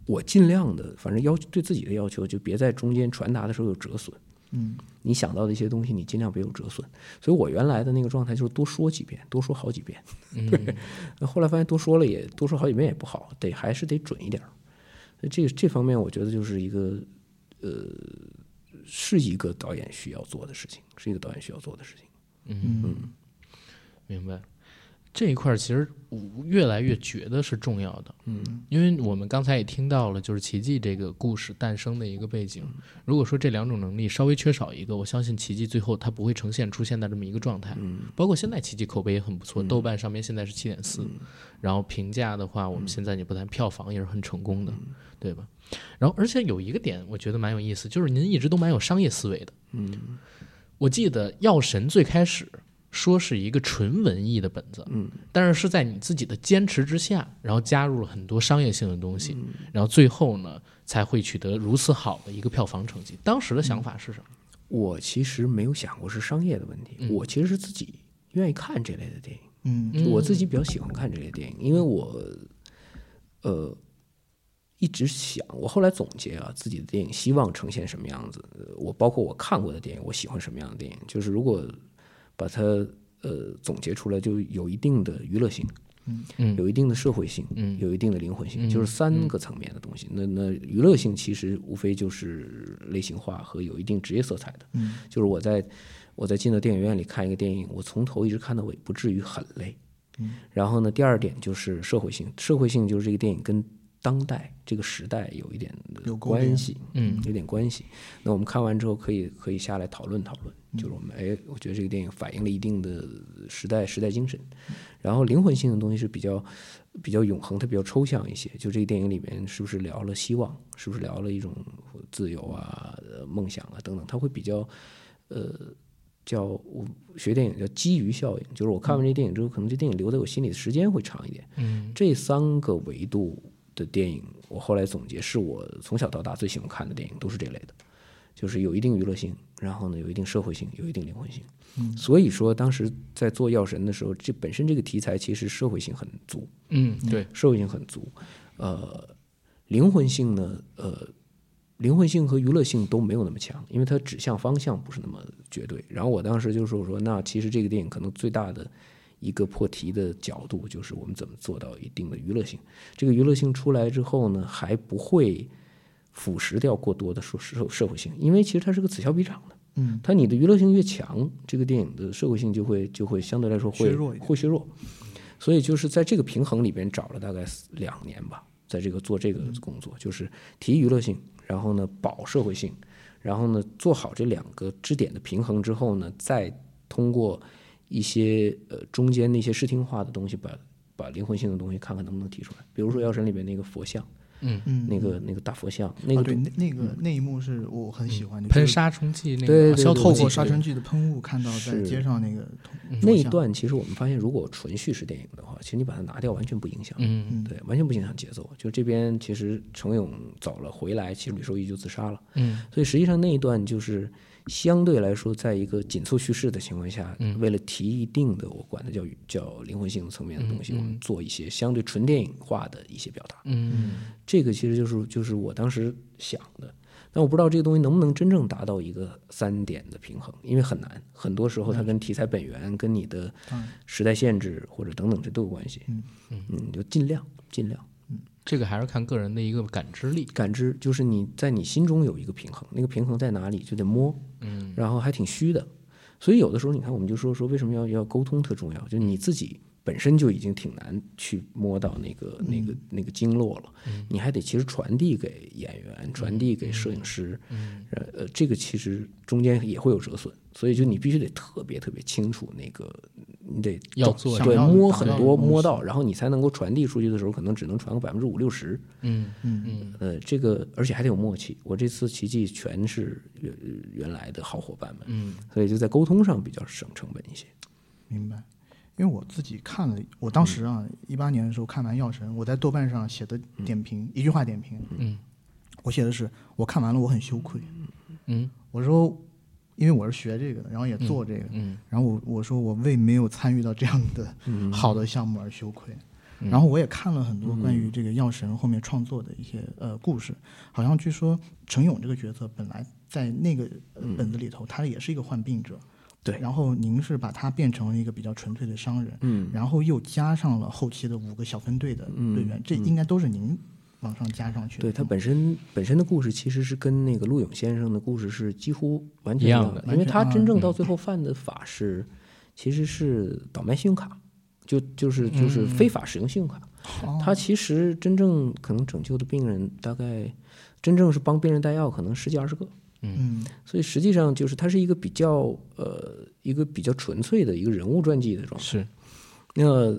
我尽量的，反正要对自己的要求，就别在中间传达的时候有折损。嗯你想到的一些东西，你尽量别有折损。所以我原来的那个状态就是多说几遍，多说好几遍。嗯那后来发现多说了也多说好几遍也不好，得还是得准一点儿。这这方面，我觉得就是一个呃，是一个导演需要做的事情，是一个导演需要做的事情。嗯明白。这一块儿其实我越来越觉得是重要的，嗯，因为我们刚才也听到了，就是奇迹这个故事诞生的一个背景。如果说这两种能力稍微缺少一个，我相信奇迹最后它不会呈现出现在这么一个状态。嗯，包括现在奇迹口碑也很不错，豆瓣上面现在是七点四，然后评价的话，我们现在也不谈票房也是很成功的，对吧？然后而且有一个点我觉得蛮有意思，就是您一直都蛮有商业思维的。嗯，我记得《药神》最开始。说是一个纯文艺的本子，嗯，但是是在你自己的坚持之下，然后加入了很多商业性的东西，然后最后呢才会取得如此好的一个票房成绩。当时的想法是什么？我其实没有想过是商业的问题，我其实是自己愿意看这类的电影。嗯我自己比较喜欢看这类电影，因为我，呃，一直想，我后来总结啊，自己的电影希望呈现什么样子。呃我包括我看过的电影，我喜欢什么样的电影，就是如果把它呃总结出来，就有一定的娱乐性，嗯。有一定的社会性，嗯。有一定的灵魂性，就是三个层面的东西。那那娱乐性其实无非就是类型化和有一定职业色彩的，嗯。就是我在我在进到电影院里看一个电影，我从头一直看到尾，不至于很累。嗯。然后呢，第二点就是社会性，社会性就是这个电影跟当代这个时代有一点的有关系，嗯有点关系。那我们看完之后可以可以下来讨论讨论，就是我们哎，我觉得这个电影反映了一定的时代时代精神，然后灵魂性的东西是比较比较永恒，它比较抽象一些。就这个电影里面是不是聊了希望，是不是聊了一种自由啊、呃梦想啊等等，它会比较呃。叫我学电影叫基于效应，就是我看完这电影之后，可能这电影留在我心里的时间会长一点。嗯这三个维度的电影，我后来总结是我从小到大最喜欢看的电影，都是这类的，就是有一定娱乐性，然后呢有一定社会性，有一定灵魂性。嗯所以说当时在做《药神》的时候，这本身这个题材其实社会性很足，嗯，对，社会性很足，呃，灵魂性呢，呃，灵魂性和娱乐性都没有那么强，因为它指向方向不是那么绝对。然后我当时就说，我说那其实这个电影可能最大的一个破题的角度就是我们怎么做到一定的娱乐性。这个娱乐性出来之后呢，还不会腐蚀掉过多的社社社会性，因为其实它是个此消彼长的。嗯，它你的娱乐性越强，这个电影的社会性就会就会相对来说会削弱会削弱。所以就是在这个平衡里边找了大概两年吧，在这个做这个工作，就是提娱乐性，然后呢保社会性，然后呢做好这两个支点的平衡之后呢，再通过一些呃中间那些视听化的东西把，把灵魂性的东西看看能不能提出来。比如说《药神》里边那个佛像，嗯，嗯，那个那个大佛像，那个哦对，那那个那一幕是我很喜欢的，喷就是杀虫剂那对对个消透过透剂杀虫剂的喷雾看到在是街上那个那，一段，其实我们发现，如果纯叙事电影的话，其实你把它拿掉完全不影响。嗯嗯对，完全不影响节奏。就这边其实程勇走了，回来，其实吕受益就自杀了。嗯所以实际上那一段就是相对来说，在一个紧凑叙事的情况下，为了提一定的我管它叫叫灵魂性层面的东西，我们做一些相对纯电影化的一些表达。嗯这个其实就是就是我当时想的。但我不知道这个东西能不能真正达到一个三点的平衡，因为很难。很多时候它跟题材本源、跟你的时代限制或者等等这都有关系。嗯嗯，就尽量尽量。这个还是看个人的一个感知力。感知就是你在你心中有一个平衡，那个平衡在哪里就得摸，嗯，然后还挺虚的，所以有的时候你看我们就说说为什么要要沟通特重要，就你自己本身就已经挺难去摸到那个那个那个经络了，你还得其实传递给演员，传递给摄影师，呃呃，这个其实中间也会有折损，所以就你必须得特别特别清楚那个，你得要做对摸很多摸到，然后你才能够传递出去的时候，可能只能传个百分之五六十。嗯嗯嗯。呃，这个而且还得有默契。我这次奇迹全是原原来的好伙伴们，嗯，所以就在沟通上比较省成本一些。明白。因为我自己看了，我当时啊，一八年的时候看完《药神》，我在豆瓣上写的点评，一句话点评，嗯，我写的是我看完了，我很羞愧。嗯，我说，因为我是学这个的，然后也做这个，嗯，然后我我说我为没有参与到这样的嗯。好的项目而羞愧。嗯。然后我也看了很多关于这个药神后面创作的一些呃故事，好像据说程勇这个角色本来在那个呃本子里头，他也是一个患病者，对然后您是把他变成了一个比较纯粹的商人，嗯然后又加上了后期的五个小分队的队员，这应该都是您往上加上去的。对他本身本身的故事其实是跟那个陆勇先生的故事是几乎完全一样的的，因为他真正到最后犯的法是其实是倒卖信用卡，就就是就是非法使用信用卡。哦他其实真正可能拯救的病人大概真正是帮病人带药，可能十几二十个。嗯所以实际上就是它是一个比较呃一个比较纯粹的一个人物传记的状态。是那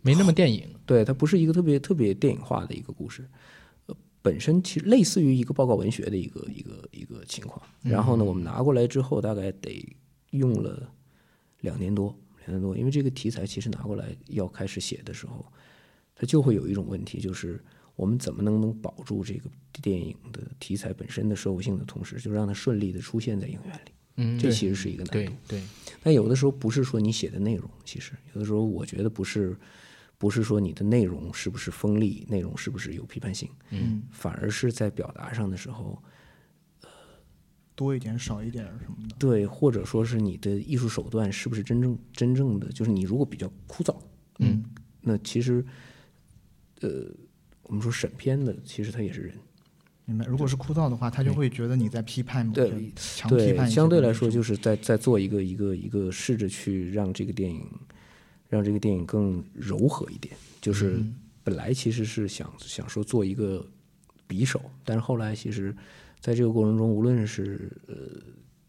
没那么电影。对，它不是一个特别特别电影化的一个故事，呃，本身其实类似于一个报告文学的一个一个一个情况。然后呢，我们拿过来之后，大概得用了两年多，两年多，因为这个题材其实拿过来要开始写的时候，它就会有一种问题，就是我们怎么能能保住这个电影的题材本身的社会性的同时，就让它顺利的出现在影院里。嗯，这其实是一个难对度。对，但有的时候不是说你写的内容，其实有的时候我觉得不是，不是说你的内容是不是锋利，内容是不是有批判性，嗯，反而是在表达上的时候，呃多一点少一点什么的。对，或者说是你的艺术手段是不是真正真正的，就是你如果比较枯燥，嗯，那其实，呃，我们说审片的，其实他也是人，明白。如果是枯燥的话，他就会觉得你在批判某对强批对，相对来说就是在在做一个一个一个试着去让这个电影，让这个电影更柔和一点。就是嗯本来其实是想想说做一个匕首，但是后来其实在这个过程中，无论是呃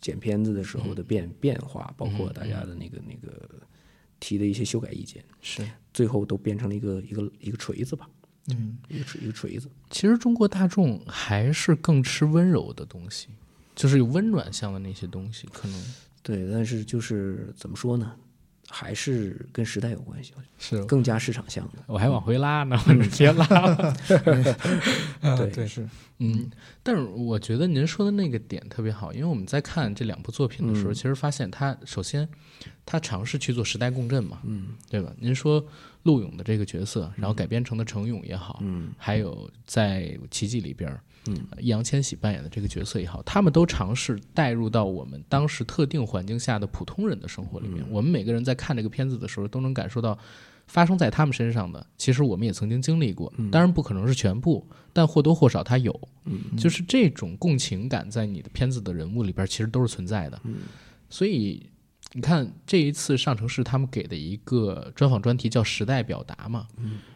剪片子的时候的变变化，包括大家的那个那个提的一些修改意见，是。最后都变成了一个一个一个锤子吧，嗯，一个锤一个锤子。其实中国大众还是更吃温柔的东西，就是有温暖向的那些东西，可能对，但是就是怎么说呢，还是跟时代有关系，是更加市场向的。我还往回拉呢，我别拉了。对对，是，嗯，但是我觉得您说的那个点特别好，因为我们在看这两部作品的时候，其实发现他首先他尝试去做时代共振嘛，嗯，对吧？您说陆勇的这个角色，然后改编成的程勇也好，嗯，还有在《奇迹》里边，嗯，易烊千玺扮演的这个角色也好，他们都尝试带入到我们当时特定环境下的普通人的生活里面。我们每个人在看这个片子的时候，都能感受到。发生在他们身上的，其实我们也曾经经历过，当然不可能是全部，但或多或少它有，就是这种共情感在你的片子的人物里边其实都是存在的，所以你看这一次上城市他们给的一个专访专题叫“时代表达”嘛，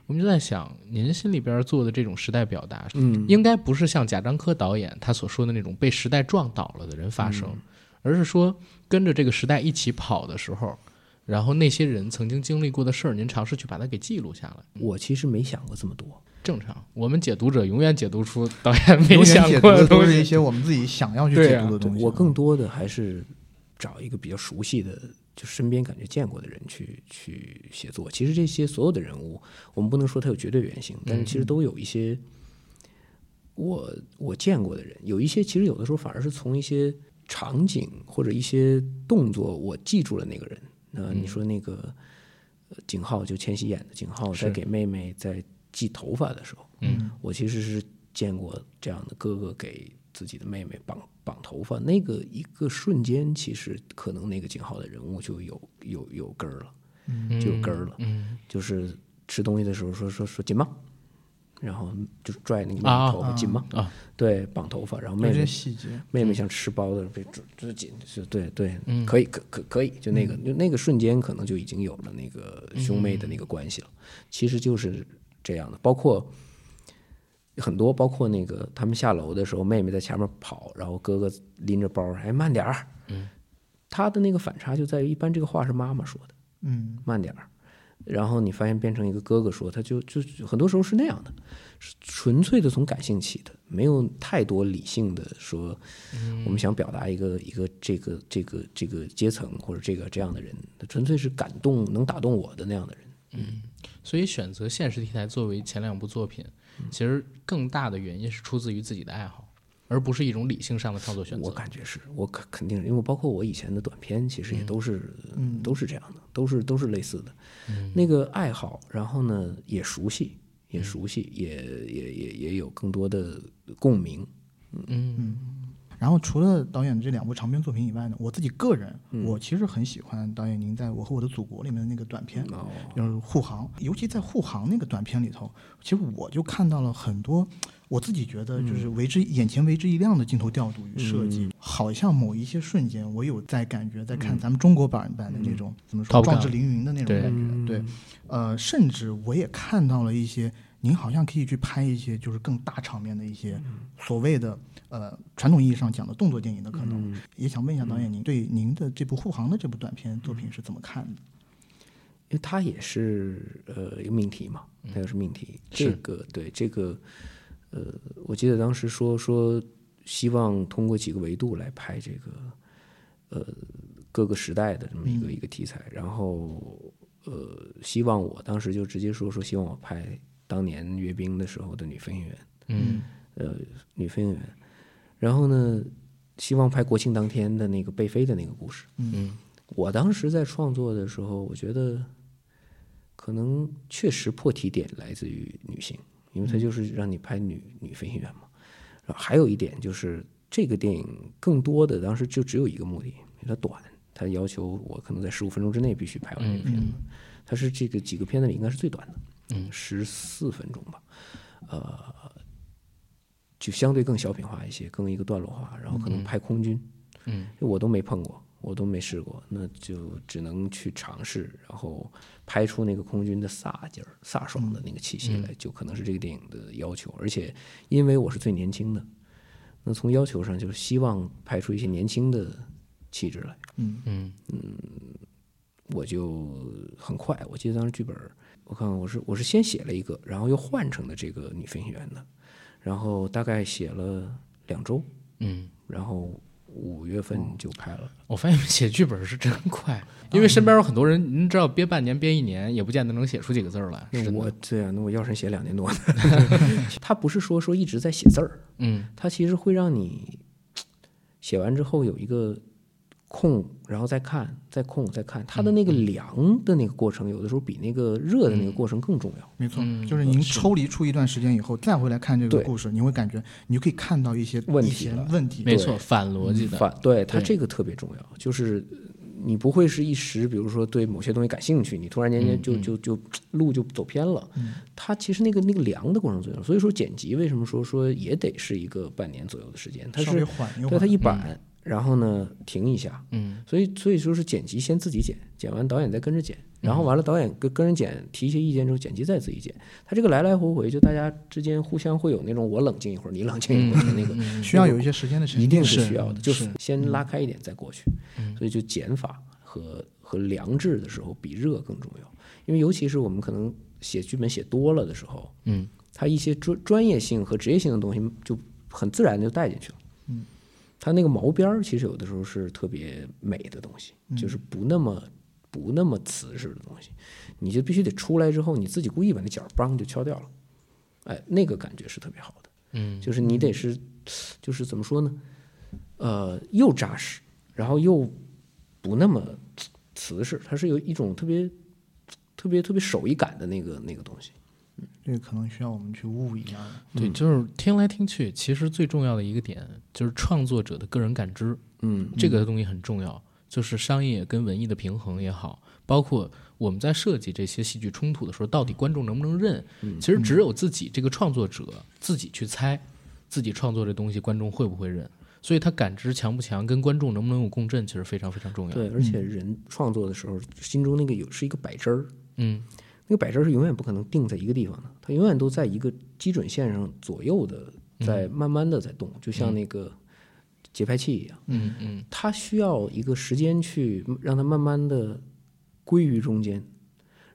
我们就在想，您心里边做的这种时代表达，嗯，应该不是像贾樟柯导演他所说的那种被时代撞倒了的人发生，而是说跟着这个时代一起跑的时候。然后那些人曾经经历过的事儿，您尝试去把它给记录下来。我其实没想过这么多，正常，我们解读者永远解读出导演没想过的东西。是一些我们自己想要去解读的东西。我更多的还是找一个比较熟悉的，就身边感觉见过的人去去写作。其实这些所有的人物，我们不能说他有绝对原型，但是其实都有一些我我见过的人，有一些其实有的时候反而是从一些场景或者一些动作，我记住了那个人。那你说那个呃景浩就千玺演的景浩，在给妹妹在系头发的时候，嗯，我其实是见过这样的哥哥给自己的妹妹绑绑头发，那个一个瞬间，其实可能那个景浩的人物就有有有根儿了，就有根儿了。嗯，就是吃东西的时候说说说紧吗？然后就拽那个妹妹啊头发紧吗？啊，对，绑头发，然后妹妹细节，妹妹像吃包子被抓抓紧，是对对，嗯可以可可可以，就那个就那个瞬间，可能就已经有了那个兄妹的那个关系了。其实就是这样的，包括很多，包括那个他们下楼的时候，妹妹在前面跑，然后哥哥拎着包，哎，慢点儿。嗯，他的那个反差就在于，一般这个话是妈妈说的，嗯，慢点儿。然后你发现变成一个哥哥说，他就就很多时候是那样的，是纯粹的从感性起的，没有太多理性的说，我们想表达一个一个这个这个这个阶层或者这个这样的人，他纯粹是感动能打动我的那样的人。嗯，所以选择现实题材作为前两部作品，其实更大的原因是出自于自己的爱好。而不是一种理性上的创作选择。我感觉是，我肯肯定，因为包括我以前的短片，其实也都是，都是这样的，都是都是类似的。那个爱好，然后呢，也熟悉，也熟悉，也也也也有更多的共鸣。嗯。然后除了导演这两部长篇作品以外呢，我自己个人，我其实很喜欢导演您在我和我的祖国里面的那个短片，就是护航。尤其在护航那个短片里头，其实我就看到了很多。我自己觉得，就是为之眼前为之一亮的镜头调度与设计，好像某一些瞬间，我有在感觉，在看咱们中国版版的那种怎么说壮志凌云的那种感觉。对，呃，甚至我也看到了一些，您好像可以去拍一些就是更大场面的一些所谓的呃传统意义上讲的动作电影的可能。也想问一下导演，您对您的这部护航的这部短片作品是怎么看的？因为它也是呃一个命题嘛，它也是命题。这个对这个。呃，我记得当时说说希望通过几个维度来拍这个，呃，各个时代的这么一个一个题材，然后呃，希望我当时就直接说说希望我拍当年阅兵的时候的女飞行员，嗯，呃，女飞行员，然后呢，希望拍国庆当天的那个被飞的那个故事，嗯，我当时在创作的时候，我觉得可能确实破题点来自于女性。因为它就是让你拍女女飞行员嘛，然后还有一点就是这个电影更多的当时就只有一个目的，因为它短，它要求我可能在十五分钟之内必须拍完这个片子，它是这个几个片子里应该是最短的，嗯，十四分钟吧，呃，就相对更小品化一些，更一个段落化，然后可能拍空军，嗯，我都没碰过。我都没试过，那就只能去尝试，然后拍出那个空军的飒劲儿、飒爽的那个气息来，就可能是这个电影的要求。而且，因为我是最年轻的，那从要求上就是希望拍出一些年轻的气质来。嗯嗯嗯，我就很快，我记得当时剧本，我看看，我是我是先写了一个，然后又换成了这个女飞行员的，然后大概写了两周，嗯，然后。五月份就拍了。我发现写剧本是真快，因为身边有很多人，您知道憋半年、憋一年，也不见得能写出几个字来。我对啊，那我要是写两年多。他不是说说一直在写字儿，嗯，他其实会让你写完之后有一个。空，然后再看，再空，再看，它的那个凉的那个过程，有的时候比那个热的那个过程更重要。没错，就是您抽离出一段时间以后，再回来看这个故事，你会感觉，你就可以看到一些问题问题。没错，反逻辑的。反对它这个特别重要，就是你不会是一时，比如说对某些东西感兴趣，你突然间间就就就路就走偏了。它其实那个那个凉的过程最重要。所以说剪辑为什么说说也得是一个半年左右的时间？它是对它一板。然后呢，停一下，嗯，所以所以说是剪辑先自己剪，剪完导演再跟着剪，然后完了导演跟跟人剪提一些意见之后，剪辑再自己剪，他这个来来回回就大家之间互相会有那种我冷静一会儿，你冷静一会儿的那个，需要有一些时间的沉淀，一定是需要的，就是先拉开一点再过去，所以就剪法和和良制的时候比热更重要，因为尤其是我们可能写剧本写多了的时候，嗯，他一些专专业性和职业性的东西就很自然就带进去了，嗯。它那个毛边儿其实有的时候是特别美的东西，就是不那么不那么瓷实的东西，你就必须得出来之后，你自己故意把那角儿梆就敲掉了，哎，那个感觉是特别好的。嗯，就是你得是，就是怎么说呢？呃，又扎实，然后又不那么瓷实，它是有一种特别特别特别手艺感的那个那个东西。这个可能需要我们去悟一下。对，就是听来听去，其实最重要的一个点就是创作者的个人感知。嗯，这个东西很重要。就是商业跟文艺的平衡也好，包括我们在设计这些戏剧冲突的时候，到底观众能不能认？其实只有自己这个创作者自己去猜，自己创作这东西观众会不会认。所以他感知强不强，跟观众能不能有共振，其实非常非常重要。对，而且人创作的时候，心中那个有是一个摆针儿。嗯。那个摆针是永远不可能定在一个地方的，它永远都在一个基准线上左右的，在慢慢的在动，就像那个节拍器一样。嗯嗯，它需要一个时间去让它慢慢的归于中间，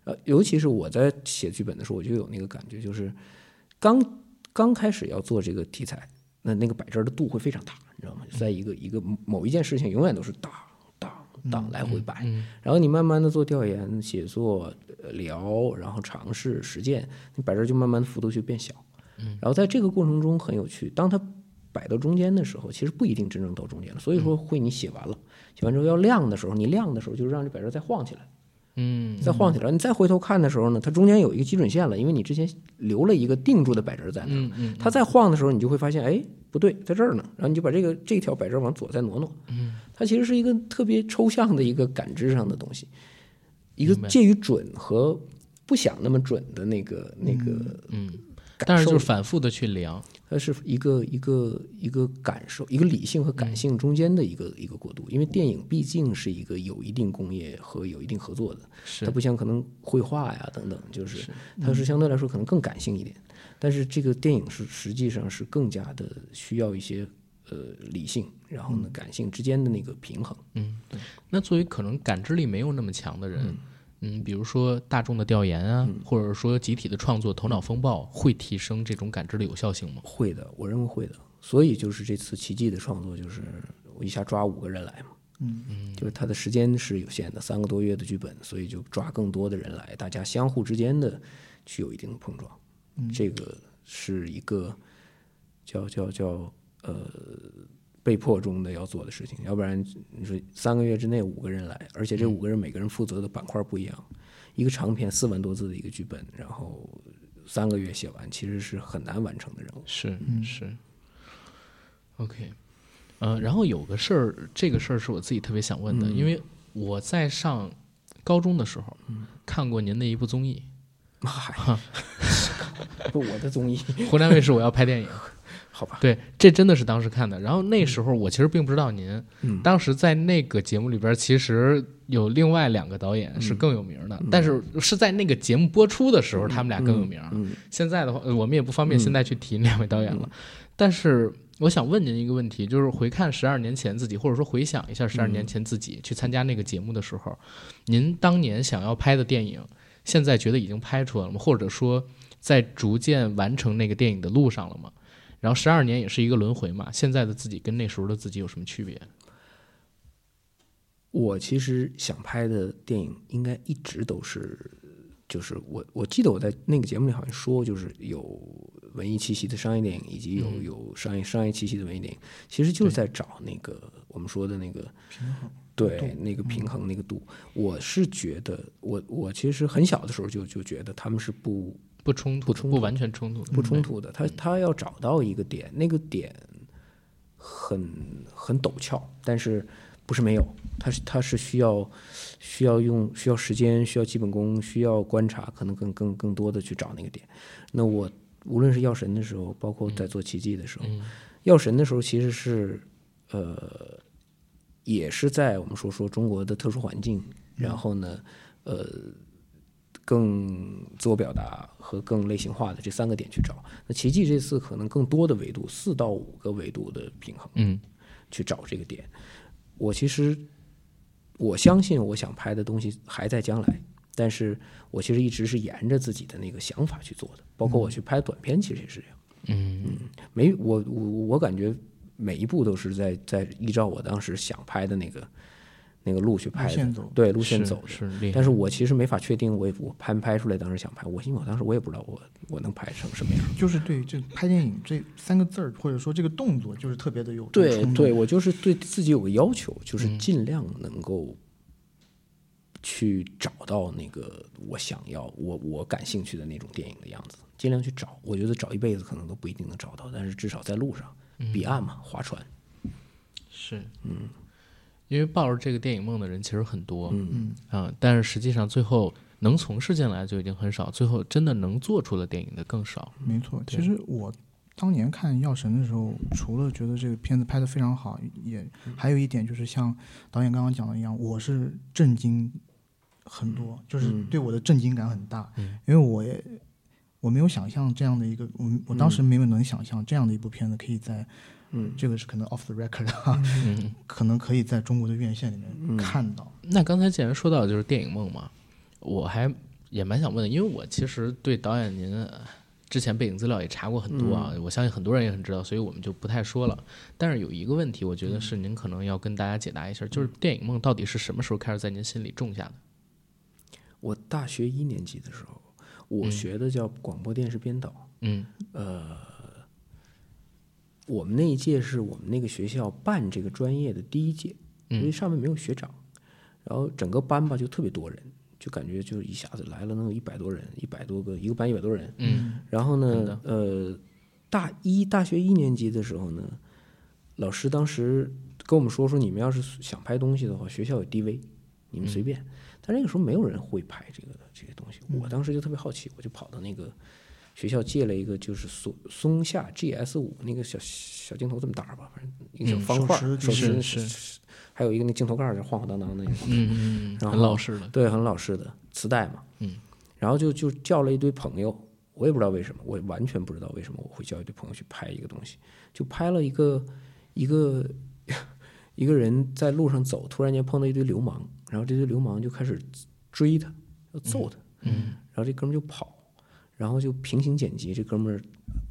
呃，尤其是我在写剧本的时候，我就有那个感觉，就是刚刚开始要做这个题材，那那个摆针的度会非常大，你知道吗？在一个一个某一件事情，永远都是当当当来回摆，然后你慢慢的做调研、写作、聊，然后尝试实践，你摆针就慢慢的幅度就变小。然后在这个过程中很有趣，当它摆到中间的时候，其实不一定真正到中间了。所以说，会你写完了，写完之后要亮的时候，你亮的时候就是让这摆针再晃起来。嗯，再晃起来，你再回头看的时候呢，它中间有一个基准线了，因为你之前留了一个定住的摆针在那儿。嗯嗯，它再晃的时候，你就会发现，哎，不对，在这儿呢。然后你就把这个这条摆这儿往左再挪挪。嗯，它其实是一个特别抽象的一个感知上的东西，一个介于准和不想那么准的那个那个嗯。但是就是反复的去量，它是一个一个一个感受，一个理性和感性中间的一个一个过渡。因为电影毕竟是一个有一定工业和有一定合作的，是它不像可能绘画呀等等，就是它是相对来说可能更感性一点。但是这个电影是实际上是更加的需要一些呃理性，然后呢感性之间的那个平衡。嗯，那作为可能感知力没有那么强的人，嗯，比如说大众的调研啊，或者说集体的创作、头脑风暴，会提升这种感知的有效性吗？会的，我认为会的。所以就是这次奇迹的创作，就是我一下抓五个人来嘛。嗯嗯，就是他的时间是有限的，三个多月的剧本，所以就抓更多的人来，大家相互之间的去有一定的碰撞。嗯。这个是一个叫叫叫呃被迫中的要做的事情，要不然你说三个月之内五个人来，而且这五个人每个人负责的板块不一样，一个长篇四万多字的一个剧本，然后三个月写完，其实是很难完成的任务。是是，OK，呃，然后有个事儿，这个事儿是我自己特别想问的，因为我在上高中的时候、看过您的一部综艺，嗨，不，我的综艺，湖南卫视《我要拍电影》。好吧，对，这真的是当时看的。然后那时候我其实并不知道您，嗯。当时在那个节目里边，其实有另外两个导演是更有名的，但是是在那个节目播出的时候，他们俩更有名。嗯。现在的话，呃我们也不方便现在去提那两位导演了。但是我想问您一个问题，就是回看十二年前自己，或者说回想一下十二年前自己去参加那个节目的时候，您当年想要拍的电影，现在觉得已经拍出来了吗？或者说在逐渐完成那个电影的路上了吗？然后十二年也是一个轮回嘛，现在的自己跟那时候的自己有什么区别？我其实想拍的电影应该一直都是，就是我我记得我在那个节目里好像说，就是有文艺气息的商业电影，以及有有商业商业气息的文艺电影，其实就是在找那个我们说的那个平衡。对那个平衡那个度。我是觉得，我我其实很小的时候就就觉得他们是不不冲突，不冲突完全冲突的，不冲突的。他他要找到一个点，那个点很很陡峭，但是不是没有，他是他是需要需要用需要时间，需要基本功，需要观察，可能更更更多的去找那个点。那我无论是药神的时候，包括在做奇迹的时候，药神的时候其实是呃也是在我们说说中国的特殊环境，然后呢呃。更自我表达和更类型化的这三个点去找。那奇迹这次可能更多的维度，四到五个维度的平衡，嗯，去找这个点。我其实我相信我想拍的东西还在将来，但是我其实一直是沿着自己的那个想法去做的。包括我去拍短片，其实也是这样。嗯没我我我感觉每一步都是在在依照我当时想拍的那个那个路去拍的，路线走对路线走的。但是我其实没法确定我我拍没拍出来当时想拍，我因为我当时我也不知道我我能拍成什么样。就是对这拍电影这三个字儿，或者说这个动作，就是特别的有对对，我就是对自己有个要求，就是尽量能够去找到那个我想要、我我感兴趣的那种电影的样子，尽量去找。我觉得找一辈子可能都不一定能找到，但是至少在路上，彼岸嘛，划船。是。嗯，因为抱着这个电影梦的人其实很多，嗯。嗯啊，但是实际上最后能从事进来就已经很少，最后真的能做出了电影的更少。没错，其实我当年看《药神》的时候，除了觉得这个片子拍得非常好，也还有一点就是像导演刚刚讲的一样，我是震惊很多，就是对我的震惊感很大，嗯。因为我也我没有想象这样的一个，我我当时没有能想象这样的一部片子可以在，嗯。这个是可能 off the record 啊，嗯，可能可以在中国的院线里面看到，那刚才既然说到就是电影梦嘛，我还也蛮想问的，因为我其实对导演您呃之前背景资料也查过很多啊，我相信很多人也很知道，所以我们就不太说了。但是有一个问题，我觉得是您可能要跟大家解答一下，就是电影梦到底是什么时候开始在您心里种下的？我大学一年级的时候，我学的叫广播电视编导。嗯我们那一届是我们那个学校办这个专业的第一届，因为上面没有学长，然后整个班吧就特别多人，就感觉就一下子来了能有一百多人，一百多个一个班一百多人。嗯然后呢，呃，大一大学一年级的时候呢，老师当时跟我们说说，你们要是想拍东西的话，学校有 DV，你们随便。但那个时候没有人会拍这个这些东西，我当时就特别好奇，我就跑到那个学校借了一个就是松松下 GS 五那个小小镜头这么大吧，反正一个小方块儿，手持是是，还有一个那镜头盖儿就晃晃荡荡的那种。嗯嗯，然后很老式的。对，很老式的磁带嘛。嗯，然后就就叫了一堆朋友，我也不知道为什么，我完全不知道为什么我会叫一堆朋友去拍一个东西，就拍了一个一个 一个人在路上走，突然间碰到一堆流氓，然后这堆流氓就开始追他，要揍他，嗯然后这哥们儿就跑，然后就平行剪辑，这哥们儿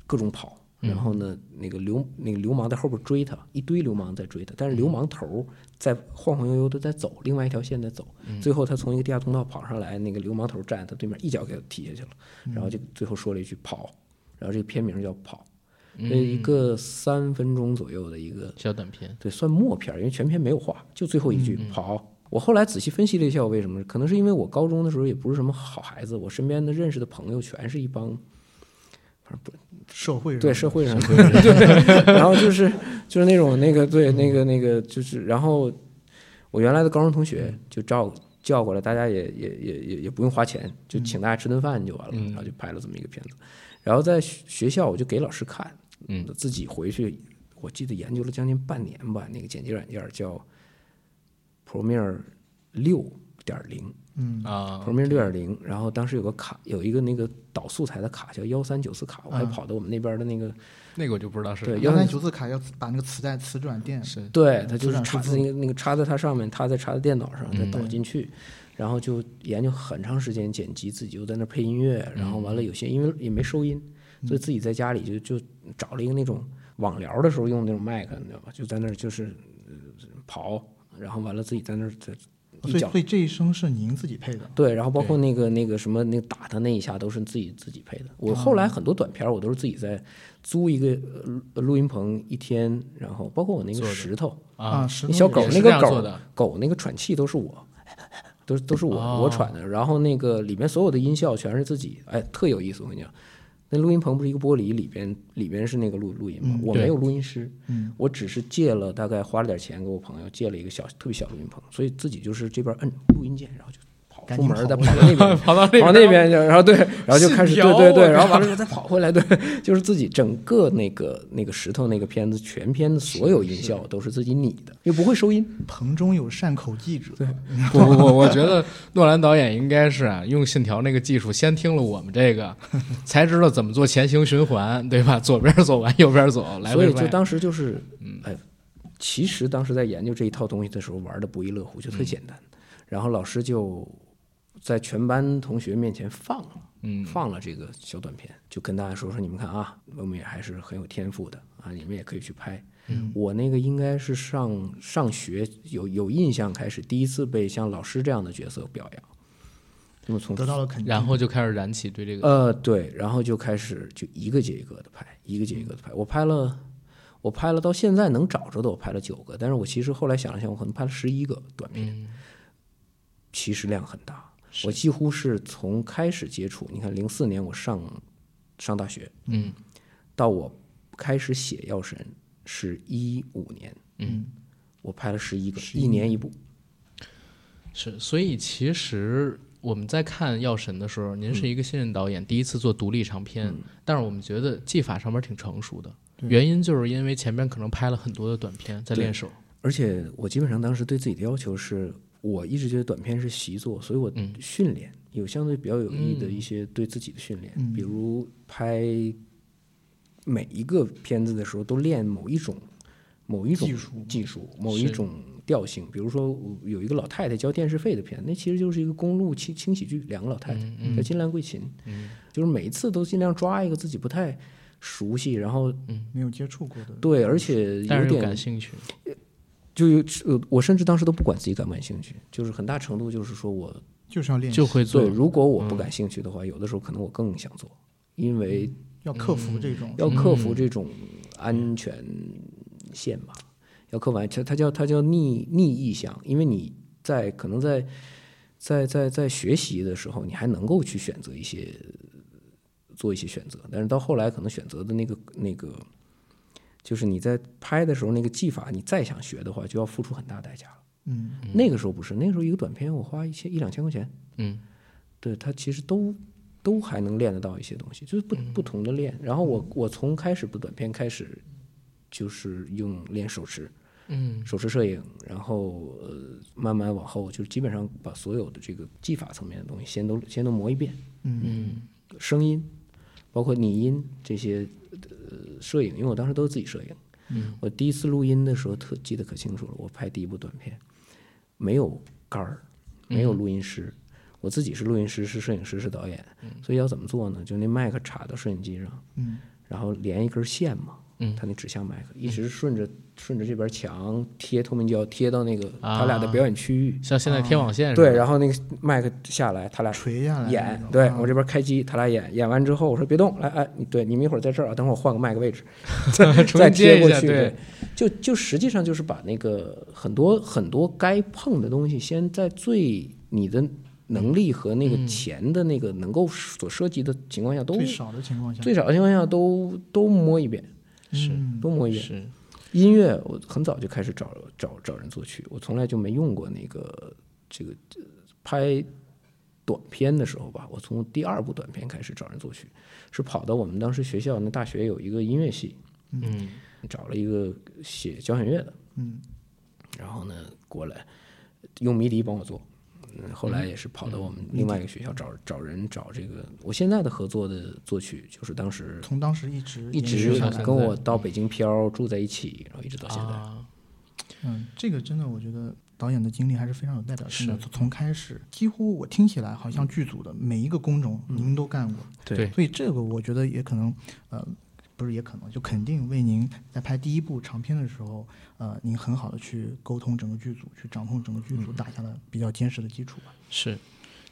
各种跑。然后呢，那个流那个流氓在后边追他，一堆流氓在追他，但是流氓头儿在晃晃悠悠的在走，另外一条线在走。最后他从一个地下通道跑上来，那个流氓头儿站在他对面，一脚给他踢下去了。然后就最后说了一句“跑”，然后这个片名叫“跑”，这一个三分钟左右的一个小短片。对，算默片儿，因为全片没有话，就最后一句“跑”。我后来仔细分析了一下，我为什么？可能是因为我高中的时候也不是什么好孩子，我身边的认识的朋友全是一帮反正不社会对社会上对，然后就是就是那种那个对那个那个就是，然后我原来的高中同学就照叫过来，大家也也也也也不用花钱，就请大家吃顿饭就完了，然后就拍了这么一个片子。然后在学学校我就给老师看，嗯，自己回去我记得研究了将近半年吧，那个剪辑软件叫 Premiere 六点零。嗯。啊，Premiere 六点零，然后当时有个卡，有一个那个导素材的卡叫幺三九四卡，我还嗯。跑到我们那边的那个，那个我就不知道是对幺三九四卡要把那个磁带磁转电是对，它就是插在那个那个插在它上面，它再插在电脑上，再嗯。导进去，然后就研究很长时间剪辑，自己又在那配音乐，然后完了有些因为也没收音，所以自己在家里就就找了一个那种网聊的时候用那种麦克，你知道吧？就在那儿就是呃跑，然后完了自己在那儿在一脚所以所以这一声是您自己配的。对，然后包括那个那个什么那个打他那一下都是自己自己配的。我后来很多短片儿我都是自己在租一个呃录音棚一天，然后包括我那个石头啊，石那小狗那个狗狗那个喘气都是我，都都是我、哦我喘的。然后那个里面所有的音效全是自己，哎，特有意思。我跟你讲，那录音棚不是一个玻璃，里边里边是那个录录音吗，嗯我没有录音师，嗯。我只是借了大概花了点钱给我朋友借了一个小特别小录音棚，所以自己就是这边摁录音键，然后就跑出门儿再跑 跑到那边。跑到那跑那边去，然后对，然后就开始对对对，然后完了之后再跑回来，对，就是自己整个那个那个石头那个片子全片的所有音效都是自己拟的，又不会收音。棚中有善口记者，对，不不不，我觉得 诺兰导演应该是啊，用信条那个技术，先听了我们这个，才知道怎么做前行循环，对吧？左边走完，右边走，来回。所以就当时就是，哎，其实当时在研究这一套东西的时候玩的不亦乐乎，就特简单。然后老师就在全班同学面前放了。嗯，放了这个小短片，就跟大家说说，你们看啊，我们也还是很有天赋的啊，你们也可以去拍。嗯我那个应该是上上学有有印象开始，第一次被像老师这样的角色表扬。那么从得到了肯定。然后就开始燃起对这个，呃对，然后就开始就一个接一个的拍，一个接一个的拍。我拍了，我拍了到现在能找着的，我拍了九个，但是我其实后来想了想，我可能拍了十一个短片，嗯，其实量很大。我几乎是从开始接触，你看零四年我上上大学，嗯，到我开始写《药神》是一五年，嗯，我拍了十一个，一。年一部。是，所以其实我们在看《药神》的时候，您是一个新人导演，第一次做独立长片，但是我们觉得技法上面挺成熟的，原因就是因为前面可能拍了很多的短片在练手，而且我基本上当时对自己的要求是，我一直觉得短片是习作，所以我训练、有相对比较有益的一些对自己的训练，嗯。比如拍每一个片子的时候都练某一种某一种技术技术，某一种调性。比如说有一个老太太交电视费的片，那其实就是一个公路轻轻喜剧，两个老太太嗯叫金兰桂琴，就是每一次都尽量抓一个自己不太熟悉，然后没有接触过的，对，而且但是又有点感兴趣，就有呃，我甚至当时都不管自己感不感兴趣，就是很大程度就是说我就是要练，就会做。对，。如果我不感兴趣的话，有的时候可能我更想做，因为要克服这种。要克服这种安全线吧，要克服安它它叫它叫逆逆意向，因为你在可能在在在在学习的时候，你还能够去选择一些做一些选择，但是到后来可能选择的那个那个，就是你在拍的时候那个技法，你再想学的话，就要付出很大代价了。嗯。那个时候不是，那个时候一个短片我花一千一两千块钱，嗯。对它其实都都还能练得到一些东西，就是不不同的练。然后我我从开始不短片开始，就是用练手持，嗯。手持摄影，然后呃慢慢往后就基本上把所有的这个技法层面的东西先都先都磨一遍，嗯。嗯。声音，包括拟音这些呃摄影，因为我当时都是自己摄影。嗯，我第一次录音的时候特记得可清楚了，我拍第一部短片，没有杆儿，没有录音师，我自己是录音师，是摄影师，是导演，嗯。所以要怎么做呢？就那麦克插到摄影机上，嗯。然后连一根线嘛，嗯。它那指向麦克一直顺着顺着这边墙贴透明胶贴到那个啊。他俩的表演区域，像现在贴网线似对，然后那个麦克下来，他俩垂下来演，对我这边开机，他俩演，演完之后我说别动，来，哎，对你们一会儿在这儿啊，等会儿我换个麦克位置，再再贴过去，对，就就实际上就是把那个很多很多该碰的东西，先在最你的能力和那个钱的那个能够所涉及的情况下，都最少的情况下，最少的情况下都都摸一遍，是嗯都摸一遍。是，音乐我很早就开始找找找人作曲，我从来就没用过那个这个呃拍短片的时候吧，我从第二部短片开始找人作曲，是跑到我们当时学校那大学有一个音乐系，嗯找了一个写交响乐的，嗯然后呢过来用迷笛帮我做。嗯，后来也是跑到我们另外一个学校找找人找这个，我现在的合作的作曲就是当时从当时一直一直跟我到北京漂住在一起，然后一直到现在。啊，嗯，这个真的，我觉得导演的经历还是非常有代表性的。从开始，几乎我听起来好像剧组的每一个工种您都干过，对所以这个我觉得也可能，呃，不是也可能，就肯定为您在拍第一部长片的时候，呃，您很好的去沟通整个剧组，去掌控整个剧组，打下了比较坚实的基础吧。是。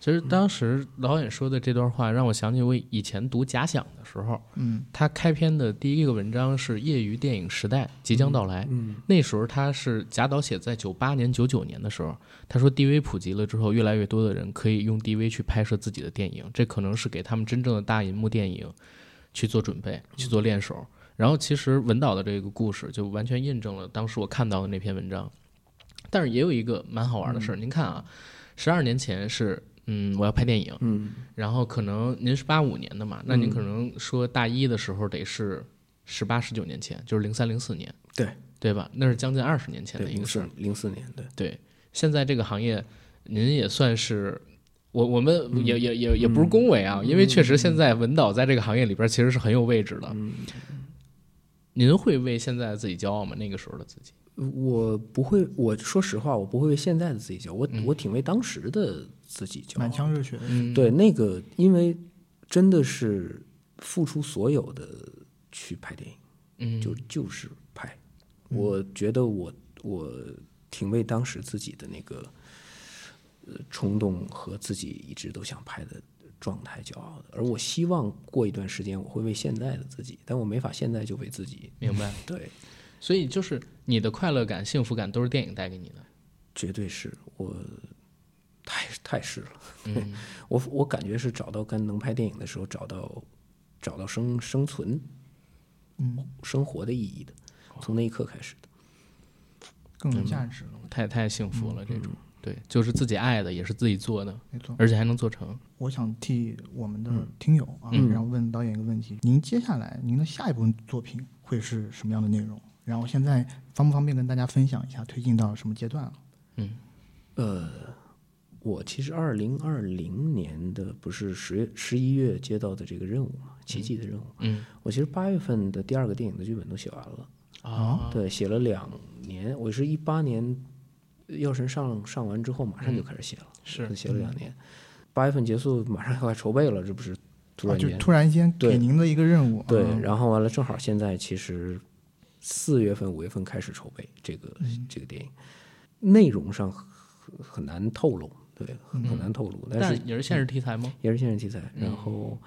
其实当时导演说的这段话，让我想起我以前读假想的时候，嗯他开篇的第一个文章是《业余电影时代即将到来》。嗯那时候他是贾导写在九八年、九九年的时候，他说 DV 普及了之后，越来越多的人可以用 DV 去拍摄自己的电影，这可能是给他们真正的大银幕电影去做准备、去做练手。然后其实文导的这个故事就完全印证了当时我看到的那篇文章。但是也有一个蛮好玩的事儿，您看啊，十二年前是嗯我要拍电影，嗯然后可能您是八五年的嘛，那您可能说大一的时候得是十八十九年前，就是零三零四年，对对吧？那是将近二十年前的一个事儿。零四年，对，对，现在这个行业，您也算是。我我们也也也也不是恭维啊，因为确实现在文导在这个行业里边其实是很有位置的。您会为现在的自己骄傲吗？那个时候的自己？我不会，我说实话，我不会为现在的自己骄傲，我、我挺为当时的自己骄傲满。腔热血，嗯，对，那个因为真的是付出所有的去拍电影，嗯，就就是拍。我觉得我我挺为当时自己的那个呃冲动和自己一直都想拍的状态骄傲的，而我希望过一段时间我会为现在的自己，但我没法现在就为自己。明白。对，所以就是你的快乐感、幸福感都是电影带给你的。绝对是我太太是了。嗯 我我感觉是找到跟能拍电影的时候找到找到生生存嗯，生活的意义的，从那一刻开始的。更有价值了，太太幸福了，这种对，就是自己爱的，也是自己做的，没错。而且还能做成。我想替我们的听友啊，嗯然后问导演一个问题：您接下来您的下一部作品会是什么样的内容？然后现在方不方便跟大家分享一下推进到什么阶段了？呃，我其实二零二零年的不是十月十一月接到的这个任务嘛，奇迹的任务。嗯，我其实八月份的第二个电影的剧本都写完了，啊，对，写了两年，我是一八年《药神上》上完之后，马上就开始写了，是写了两年，八月份结束，马上要筹备了，这不是突啊，就然间、突然间对给您的一个任务，对，啊。然后完了，正好现在其实四月份、五月份开始筹备这个、嗯。这个电影，内容上很很难透露，对，很很难透露，但是但也是现实题材吗？也是现实题材，然后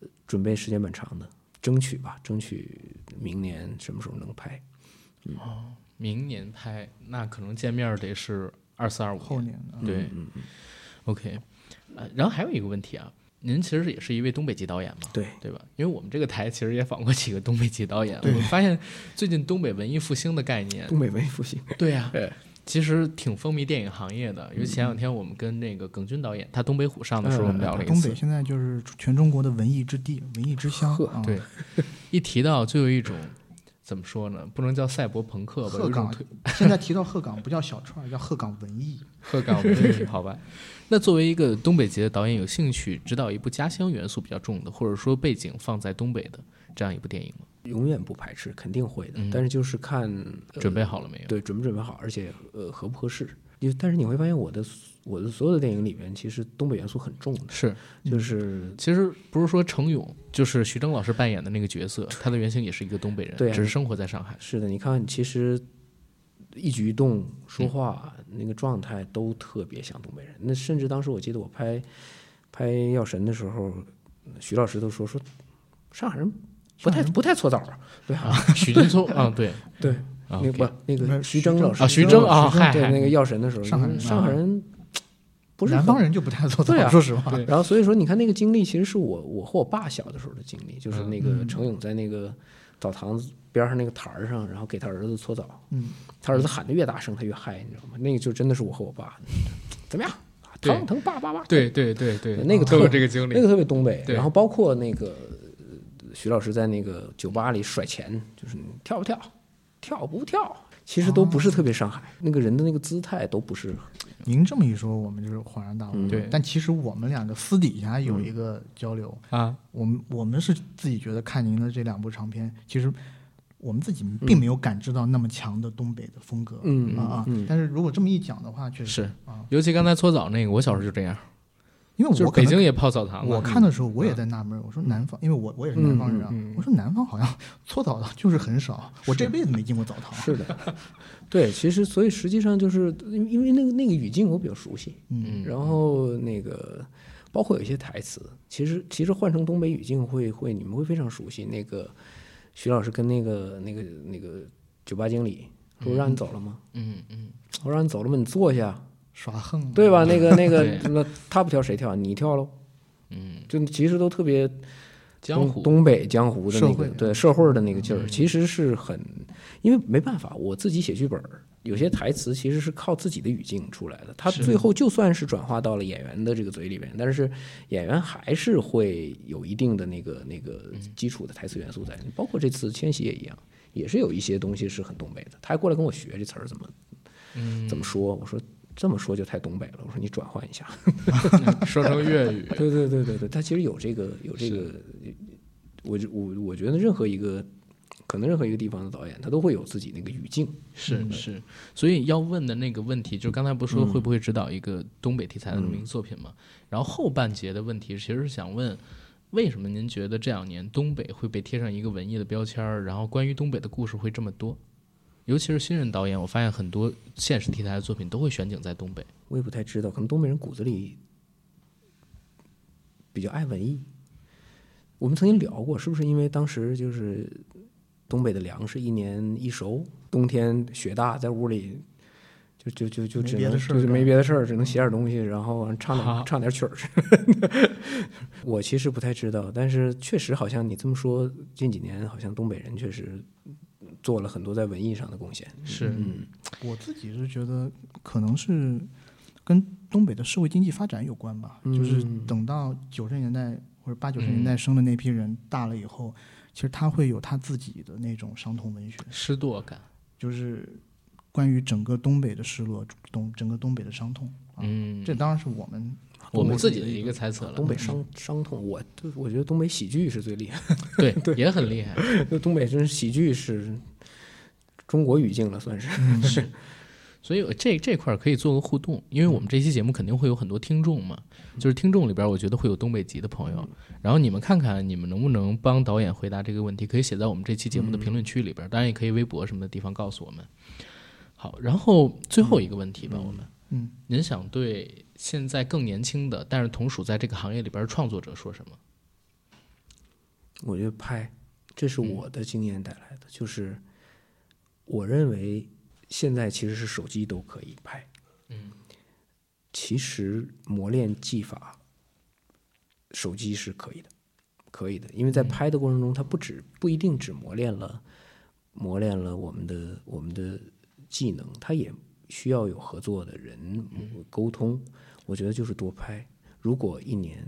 呃准备时间蛮长的，争取吧，争取明年什么时候能拍。明年拍，那可能见面得是二四二五后年啊对、嗯 o k 呃，然后还有一个问题啊，您其实也是一位东北籍导演嘛，对，对吧？因为我们这个台其实也访过几个东北籍导演，我们发现最近东北文艺复兴的概念，东北文艺复兴，对呀、对。其实挺风靡电影行业的。因为前两天我们跟那个耿军导演，他东北虎上的时候，我们聊了一次东北，现在就是全中国的文艺之地、文艺之乡啊，对，一提到就有一种怎么说呢？不能叫赛博朋克吧，鹤岗现在提到鹤岗不叫小串儿，叫鹤岗文艺。鹤岗文艺，好吧？那作为一个东北籍的导演，有兴趣指导一部家乡元素比较重的，或者说背景放在东北的这样一部电影吗？永远不排斥，肯定会的，嗯但是就是看、呃准备好了没有？对准不准备好，而且呃合不合适。因为但是你会发现我的我的所有的电影里面，其实东北元素很重的，是，就是其实不是说程勇，就是徐峥老师扮演的那个角色，他的原型也是一个东北人，对啊只是生活在上海。是的，你看，其实一举一动、说话、那个状态都特别像东北人。那甚至当时我记得我拍拍《药神》的时候，徐老师都说说上海人不太不太搓澡儿，对啊，许君聪，啊，对对，啊那个不那个徐峥老师啊，徐峥啊，对那个《药神》的时候，上海人上海人不是很南方人就不太做对啊说实话。然后所以说，你看那个经历，其实是我我和我爸小的时候的经历，就是那个嗯程勇在那个澡堂子边上那个台儿上，然后给他儿子搓澡，嗯，他儿子喊的越大声，他越嗨，你知道吗？那个就真的是我和我爸，怎么样？对疼疼爸爸爸，对对对对，那个都有特这个经历那。个特别东北。然后包括那个呃徐老师在那个酒吧里甩钱，就是跳不跳，跳不跳，其实都不是特别上海，那个人的那个姿态都不是。您这么一说，我们就是恍然大悟。嗯对但其实我们两个私底下有一个交流，啊，我们我们是自己觉得看您的这两部长片，其实我们自己并没有感知到那么强的东北的风格。嗯啊啊嗯！但是如果这么一讲的话，确实是啊，尤其刚才搓澡那个，我小时候就这样，因为就是我北京也泡澡堂我看的时候我也在纳闷，我说南方，因为我我也是南方人啊我说南方好像 搓澡的就是很少，我这辈子没进过澡堂。是的，对，其实所以实际上就是因因为那个那个语境我比较熟悉，嗯，然后那个包括有一些台词，其实其实换成东北语境会会你们会非常熟悉。那个徐老师跟那个那个那个酒吧经理说让你走了吗？嗯嗯，我让你走了吗？你坐下，耍横对吧？那个 那个对。那他不跳谁跳？你跳喽。嗯，就其实都特别江湖。东北江湖的那个对社会的那个劲儿，嗯。其实是很，因为没办法，我自己写剧本儿，有些台词其实是靠自己的语境出来的，他最后就算是转化到了演员的这个嘴里边，但是演员还是会有一定的那个那个嗯。基础的台词元素在，包括这次千玺也一样，也是有一些东西是很东北的，他还过来跟我学这词儿怎么嗯。怎么说，我说。这么说就太东北了，我说你转换一下。说成粤语，对对对对对，他其实有这个有这个，我就我我觉得任何一个可能任何一个地方的导演，他都会有自己那个语境。是是，所以要问的那个问题，就是刚才不是说会不会指导一个东北题材的这么一个作品嘛？然后后半节的问题其实是想问，为什么您觉得这两年东北会被贴上一个文艺的标签儿，然后关于东北的故事会这么多？尤其是新人导演，我发现很多现实题材的作品都会选景在东北。我也不太知道，可能东北人骨子里比较爱文艺。我们曾经聊过，是不是因为当时就是东北的粮食一年一熟，冬天雪大，在屋里就就就就没只能就是别的事儿干没别的事儿，只能写点东西，然后唱唱点曲儿。我其实不太知道，但是确实好像你这么说，近几年好像东北人确实做了很多在文艺上的贡献。是嗯我自己是觉得可能是跟东北的社会经济发展有关吧，就是嗯等到九十年代或者八九十年代生的那批人大了以后，其实他会有他自己的那种伤痛文学，失落感，就是关于整个东北的失落，东整个东北的伤痛啊。嗯，这当然是我们我们自己的的一个猜测了。东北伤伤痛，我我觉得东北喜剧是最厉害。对 也很厉害，就东北真是喜剧是中国语境了，算是。是，所以这这块儿可以做个互动，因为我们这期节目肯定会有很多听众嘛，就是听众里边，我觉得会有东北籍的朋友，然后你们看看你们能不能帮导演回答这个问题，可以写在我们这期节目的评论区里边，当然也可以微博什么的地方告诉我们。好，然后最后一个问题吧，我们，嗯，您想对现在更年轻的，但是同属在这个行业里边的创作者说什么？我觉得拍，这是我的经验带来的，就是我认为现在其实是手机都可以拍，嗯，其实磨练技法，手机是可以的，可以的，因为在拍的过程中，它不止不一定只磨练了磨练了我们的我们的技能，它也需要有合作的人沟通。我觉得就是多拍，如果一年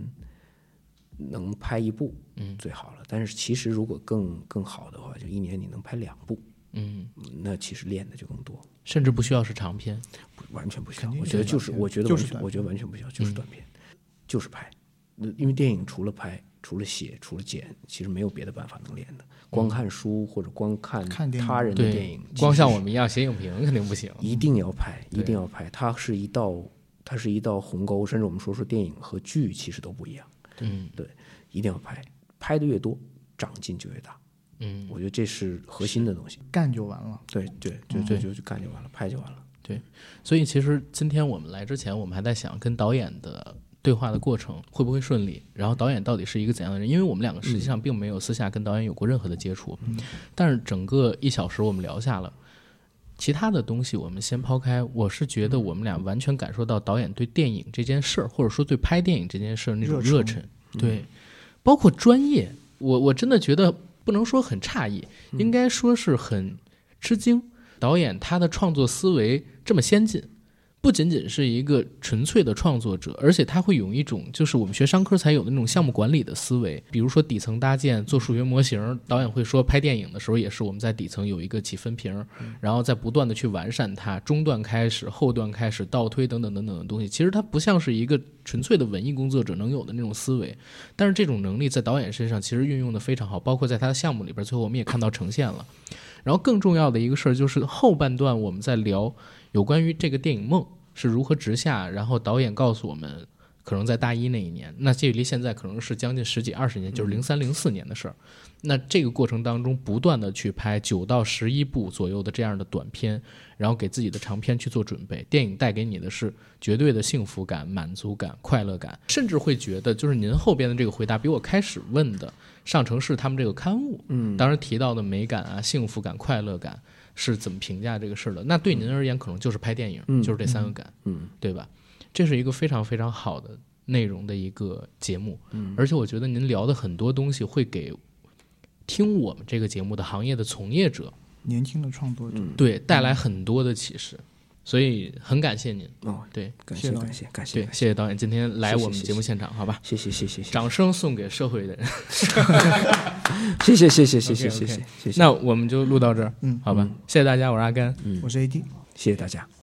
能拍一部，嗯。最好了。但是其实如果更更好的话，就一年你能拍两部，嗯，那其实练的就更多。甚至不需要是长篇，不完全不需要我觉得就是，我觉得完全，就是我觉得完全不需要，就是短片，就是拍。那因为电影除了拍、除了写、除了剪，其实没有别的办法能练的。光看书或者光看他人的电影，，光像我们一样写影评肯定不行。一定要拍，一定要拍。它是一道，它是一道鸿沟，甚至我们说说电影和剧其实都不一样。嗯对，一定要拍，拍的越多，长进就越大。嗯，我觉得这是核心的东西。干就完了。对对，就就就就干就完了，拍就完了。对所以其实今天我们来之前，我们还在想跟导演的对话的过程会不会顺利，然后导演到底是一个怎样的人？因为我们两个实际上并没有私下跟导演有过任何的接触，但是整个一小时我们聊下了。其他的东西我们先抛开，我是觉得我们俩完全感受到导演对电影这件事儿，或者说对拍电影这件事儿那种热热忱，对，包括专业，我我真的觉得不能说很诧异，应该说是很吃惊。导演他的创作思维这么先进，不仅仅是一个纯粹的创作者，而且他会有一种就是我们学商科才有的那种项目管理的思维。比如说底层搭建、做数学模型，导演会说拍电影的时候也是我们在底层有一个起分屏，然后再不断的去完善它，中段开始、后段开始、倒推等等等等的东西。其实它不像是一个纯粹的文艺工作者能有的那种思维，但是这种能力在导演身上其实运用的非常好，包括在他的项目里边，最后我们也看到呈现了。然后更重要的一个事儿就是后半段我们在聊有关于这个电影梦是如何直下，然后导演告诉我们，可能在大一那一年，那距离现在可能是将近十几二十年，就是零三零四年的事儿。那这个过程当中，不断的去拍九到十一部左右的这样的短片，然后给自己的长片去做准备。电影带给你的是绝对的幸福感、满足感、快乐感，甚至会觉得，就是您后边的这个回答比我开始问的上城市他们这个刊物，嗯，当时提到的美感啊、幸福感、快乐感是怎么评价这个事儿的？那对您而言，可能就是拍电影，嗯就是这三个感，嗯。对吧？这是一个非常非常好的内容的一个节目，嗯。而且我觉得您聊的很多东西会给听我们这个节目的行业的从业者，年轻的创作者，嗯，对带来很多的启示，所以很感谢您，哦，对感谢谢导演谢感谢感谢对，谢谢导演今天来我们节目现场，好吧？谢谢谢谢谢谢掌声送给社会的人。谢谢谢谢谢谢谢谢谢谢，那我们就录到这儿，嗯，好吧？谢谢大家，我是阿甘。嗯我是 AD。谢谢大家。